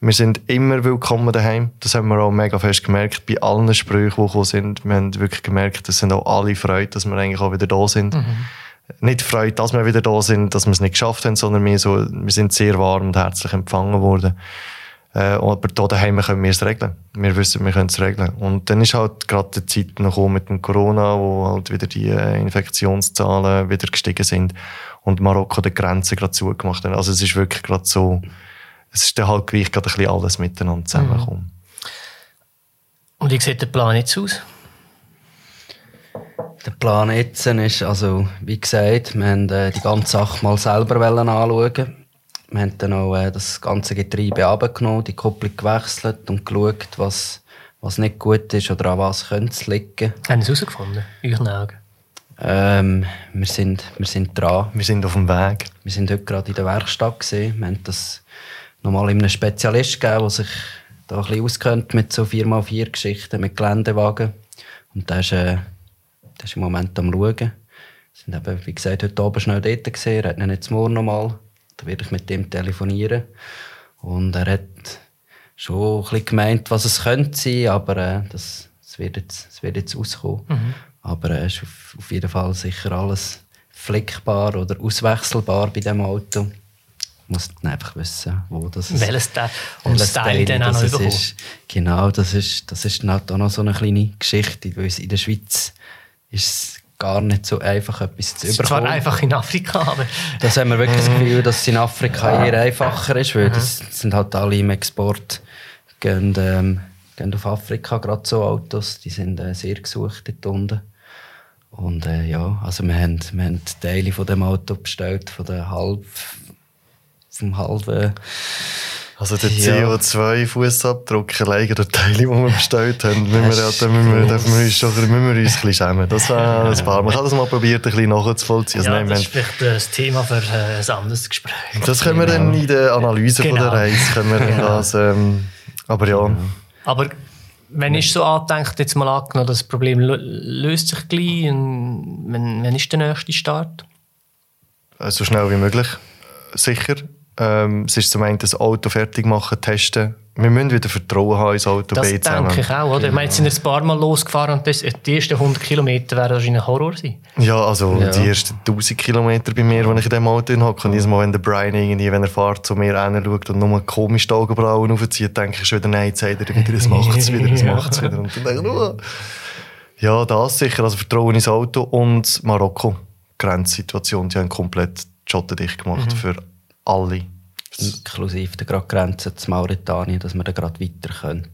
Speaker 2: Wir sind immer willkommen daheim. Das haben wir auch mega fest gemerkt bei allen Sprüchen, die gekommen sind. Wir haben wirklich gemerkt, das sind auch alle Freude, dass wir eigentlich auch wieder da sind. Mhm nicht freut, dass wir wieder da sind, dass wir es nicht geschafft haben, sondern wir, so, wir sind sehr warm und herzlich empfangen worden. Äh, aber hier daheim können wir es regeln. Wir wissen, wir können es regeln. Und dann ist halt gerade die Zeit noch mit dem Corona, wo halt wieder die äh, Infektionszahlen wieder gestiegen sind und Marokko die Grenzen gerade zugemacht hat. Also es ist wirklich gerade so, es ist dann halt gleich gerade ein bisschen alles miteinander zusammengekommen. Mhm.
Speaker 1: Und wie sieht der Plan jetzt aus?
Speaker 3: Der Plan jetzt ist, also, wie gesagt, wir haben äh, die ganze Sache mal selber anschauen. Wir haben dann auch äh, das ganze Getriebe abgenommen, die Kupplung gewechselt und geschaut, was, was nicht gut ist oder an was könnte es liegen.
Speaker 1: Haben Sie es herausgefunden, euren Augen?
Speaker 3: Ähm, wir, sind, wir sind dran.
Speaker 2: Wir sind auf dem Weg.
Speaker 3: Wir sind heute gerade in der Werkstatt. Gewesen. Wir haben das nochmal einem Spezialist gegeben, der sich da ein bisschen auskennt mit so 4x4 Geschichten, mit Geländewagen. Und der ist... Äh, der ist im Moment am Schauen. Wir sind eben, wie gesagt, heute Abend schnell dort gesehen. Er hat ihn jetzt morgen nochmal. Da werde ich mit ihm telefonieren. Und er hat schon ein bisschen gemeint, was es könnte sein, aber äh, das, das, wird jetzt, das wird jetzt rauskommen. Mhm. Aber es äh, ist auf, auf, jeden Fall sicher alles flickbar oder auswechselbar bei diesem Auto. muss einfach wissen, wo das ist.
Speaker 1: Welches Teil und das Teil dann auch noch
Speaker 3: ist. Genau, das ist, das ist dann auch noch so eine kleine Geschichte, weil es in der Schweiz ist es gar nicht so einfach, etwas zu überkommen.
Speaker 1: zwar einfach in Afrika, aber
Speaker 3: Das haben wir wirklich das
Speaker 2: Mhm.
Speaker 3: Gefühl, dass es in Afrika eher einfacher ist, weil das sind halt alle im Export, gehen, ähm, gehen auf Afrika, gerade so Autos, die sind äh, sehr gesucht dort unten. Und äh, ja, also wir haben, wir haben Teile von dem Auto bestellt, von der halb, vom halben,
Speaker 2: Also der
Speaker 3: Ja.
Speaker 2: CO2-Fußabdruck, alleine der Teile, die wir bestellt haben, müssen wir, ja, müssen wir, wir uns, schon, müssen wir uns ein bisschen schämen. Das war ein paar. Man hat das mal probiert, ein bisschen nachzuvollziehen. Also
Speaker 1: ja,
Speaker 2: nein,
Speaker 1: das ist vielleicht das Thema für äh, ein anderes Gespräch.
Speaker 2: Das können wir dann in der Analyse von
Speaker 1: Genau.
Speaker 2: der Reise. Können wir
Speaker 1: Genau.
Speaker 2: das, ähm, aber ja,
Speaker 1: Aber wenn ich so andenke, jetzt mal angenommen, das Problem lö- löst sich gleich, und wenn, wenn ist der nächste Start?
Speaker 2: äh, so schnell wie möglich. Sicher. Ähm, es ist zum einen das Auto fertig machen, testen. Wir müssen wieder Vertrauen haben ins Auto,
Speaker 1: Das
Speaker 2: beide zusammen.
Speaker 1: denke ich auch, oder? Ich meine, jetzt sind wir ein paar Mal losgefahren und das, die ersten 100 Kilometer wären wahrscheinlich ein Horror sein.
Speaker 2: Ja, also
Speaker 3: Ja.
Speaker 2: die ersten 1000 Kilometer bei mir, wenn ich in dem Auto hocke, und jedes Mal, wenn der Brian irgendwie, wenn er fährt, zu mir hinschaut und nur komisch die Augenbrauen aufzieht, denke ich schon wieder, nein, jetzt sagt er wieder, es macht es wieder, es macht es wieder. Und dann denke ich, oh. ja, das sicher, also Vertrauen ins Auto und Marokko, Grenzsituation, die haben komplett schottendicht gemacht
Speaker 1: Mhm.
Speaker 2: für alle.
Speaker 3: inklusive der Grenze zu Mauretanien, dass wir dann gerade weiter können.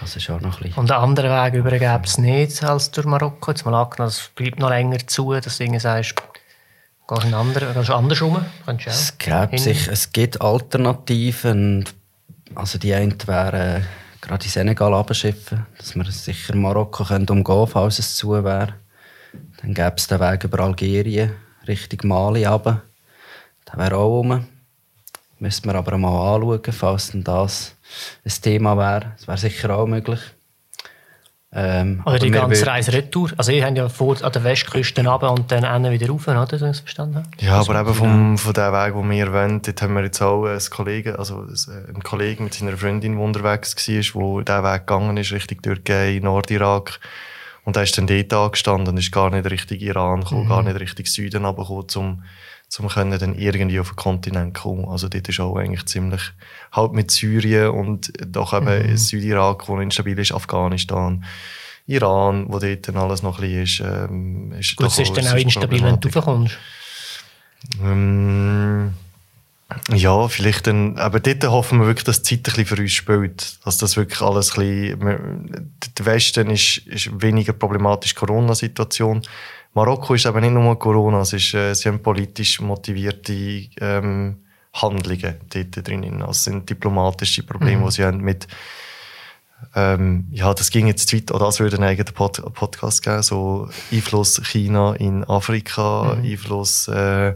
Speaker 3: Das ist auch noch ein bisschen...
Speaker 1: Und einen anderen Weg über gäbe es nicht als durch Marokko. Jetzt mal angenommen, es bleibt noch länger zu, dass du sagst, gehst du einen anderen, gehst andersrum.
Speaker 3: Es, gäbe sich, es gibt Alternativen. Also die eine wäre äh, gerade in Senegal abschiffen, dass wir sicher Marokko können umgehen falls es zu wäre. Dann gäbe es den Weg über Algerien Richtung Mali runter. Wäre auch rum. Müsste man aber mal anschauen, falls denn das ein Thema wäre. Das wäre sicher auch möglich. Ähm,
Speaker 1: Oder die ganze
Speaker 3: würden-
Speaker 1: Reise retour. Also ihr habt ja vor an der Westküste runter und dann wieder rauf, oder? So ich verstanden habe.
Speaker 2: Ja, aber eben vom, von dem Weg, den wir wollen, dort haben wir jetzt auch einen Kollegen, also einen Kollegen mit seiner Freundin, der unterwegs war, wo der Weg gegangen ist, Richtung Türkei, Nordirak. Und der ist dann dort angestanden und ist gar nicht Richtung Iran gekommen, gar nicht Richtung Süden runtergekommen, um, um können dann irgendwie auf den Kontinent kommen. Also dort ist auch eigentlich ziemlich, halt mit Syrien und doch eben Südirak, wo instabil ist, Afghanistan. Iran, wo dort dann alles noch ein bisschen ist, ähm, ist
Speaker 1: Gut, es ist dann auch instabil, wenn du raufkommst.
Speaker 2: Ähm, ja, vielleicht dann, aber dort hoffen wir wirklich, dass die Zeit ein bisschen für uns spielt. Dass das wirklich alles ein bisschen, der Westen ist, ist weniger problematisch, Corona-Situation. Marokko ist eben nicht nur Corona, es ist, äh, sie haben politisch motivierte ähm, Handlungen dort drin. Also es sind diplomatische Probleme, die sie haben mit ähm, ja, das ging jetzt zu weit, auch das würde einen eigenen Pod Podcast geben, so Einfluss China in Afrika, Einfluss äh,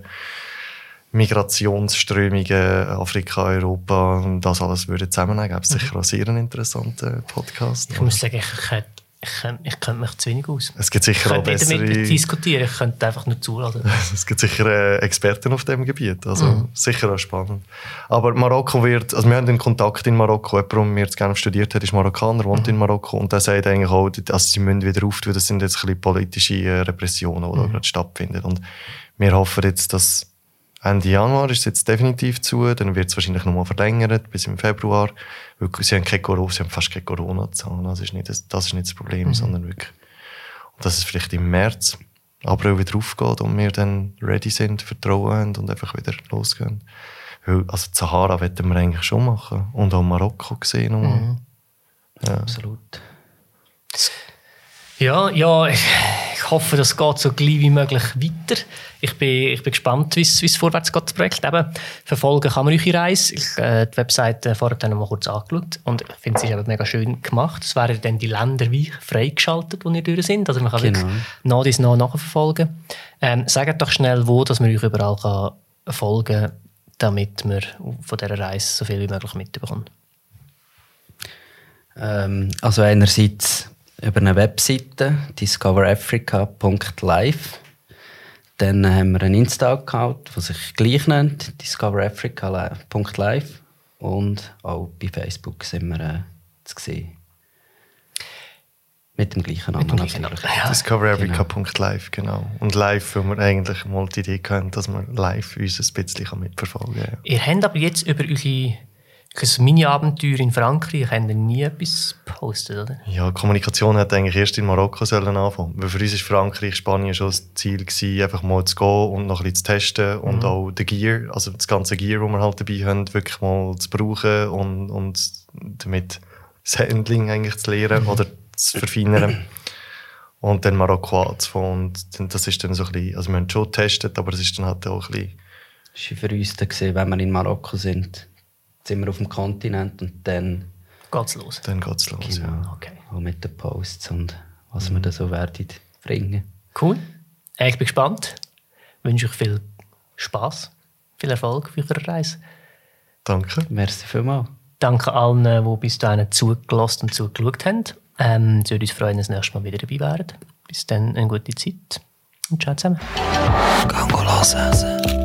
Speaker 2: Migrationsströmungen Afrika, Europa, und das alles würde zusammennehmen. Gäbe es sicher auch sehr einen interessanten Podcast.
Speaker 1: Ich muss sagen, ich, könnte- ich, ich könnte mich zu wenig aus.
Speaker 2: Es gibt
Speaker 1: Ich
Speaker 2: sicher auch
Speaker 1: könnte nicht damit
Speaker 2: bessere,
Speaker 1: diskutieren, ich könnte einfach nur zulassen.
Speaker 2: es gibt sicher äh, Experten auf dem Gebiet, also sicher auch spannend. Aber Marokko wird, also wir haben den Kontakt in Marokko, jemand, der mir jetzt gerne studiert hat, ist Marokkaner, wohnt in Marokko und der sagt eigentlich auch, also sie müssen wieder auftun, das sind jetzt ein bisschen politische äh, Repressionen, die da gerade stattfinden und wir hoffen jetzt, dass Ende Januar ist es jetzt definitiv zu, dann wird es wahrscheinlich nochmal verlängert bis im Februar, sie haben, keine Corona, sie haben fast keine Corona-Zahlen, das ist nicht das, das, ist nicht das Problem, sondern wirklich dass es vielleicht im März, April wieder aufgeht und wir dann ready sind, Vertrauen haben und einfach wieder losgehen. Weil, also die Sahara wollten wir eigentlich schon machen. Und auch Marokko gesehen. Mhm.
Speaker 3: Absolut.
Speaker 1: Ja, ja, ich, hoffe, das geht so gleich wie möglich weiter. Ich bin, ich bin gespannt, wie es wie es vorwärts geht, das Projekt. Eben, verfolgen kann man eure Reise. Ich äh, die Webseite vorher dann noch mal kurz angeschaut und ich finde, es ist eben mega schön gemacht. Es wären dann die Länder wie freigeschaltet, wo ihr durch sind. Also man kann
Speaker 3: Genau.
Speaker 1: wirklich nach dies nach nachverfolgen. Ähm, sagt doch schnell, wo dass man euch überall kann folgen kann, damit man von dieser Reise so viel wie möglich mitbekommt.
Speaker 3: Ähm, also einerseits über eine Webseite, discoverafrica.live. Dann haben wir einen Insta-Account, der sich gleich nennt, discoverafrica.live. Und auch bei Facebook sind wir äh, zu sehen. Mit dem gleichen Namen natürlich.
Speaker 1: Namen, ja.
Speaker 2: Discoverafrica.live, genau. Und live, weil wir eigentlich mal die Idee hatten, dass man live uns ein bisschen mitverfolgen kann. Ja.
Speaker 1: Ihr habt aber jetzt über eure Das Mini-Abenteuer in Frankreich haben nie etwas gepostet, oder?
Speaker 2: Ja, Kommunikation hat eigentlich erst in Marokko sollen anfangen. Weil für uns war Frankreich, Spanien schon das Ziel, gewesen, einfach mal zu gehen und noch ein bisschen zu testen und auch den Gear, also das ganze Gear, das wir halt dabei haben, wirklich mal zu brauchen und, und damit das Handling eigentlich zu lernen oder zu verfeinern. Und dann Marokko anzufangen. Und das ist dann so ein bisschen, also wir haben schon getestet, aber es ist dann halt auch ein bisschen...
Speaker 3: Das war für uns dann, gewesen, wenn wir in Marokko sind, sind wir auf dem Kontinent und dann
Speaker 1: Geht's los?
Speaker 2: Dann geht's los,
Speaker 3: Genau.
Speaker 2: ja.
Speaker 1: Okay.
Speaker 3: auch mit den Posts und was wir da so werden bringen.
Speaker 1: Cool. Ich bin gespannt. Ich wünsche euch viel Spaß, viel Erfolg für eure Reise.
Speaker 2: Danke.
Speaker 3: Merci vielmals.
Speaker 1: Danke allen, die bis dahin zugelassen und zugeschaut haben. Ähm, es würde uns freuen, wenn ihr das nächste Mal wieder dabei wären. Bis dann eine gute Zeit und ciao zusammen.
Speaker 3: Gangolase.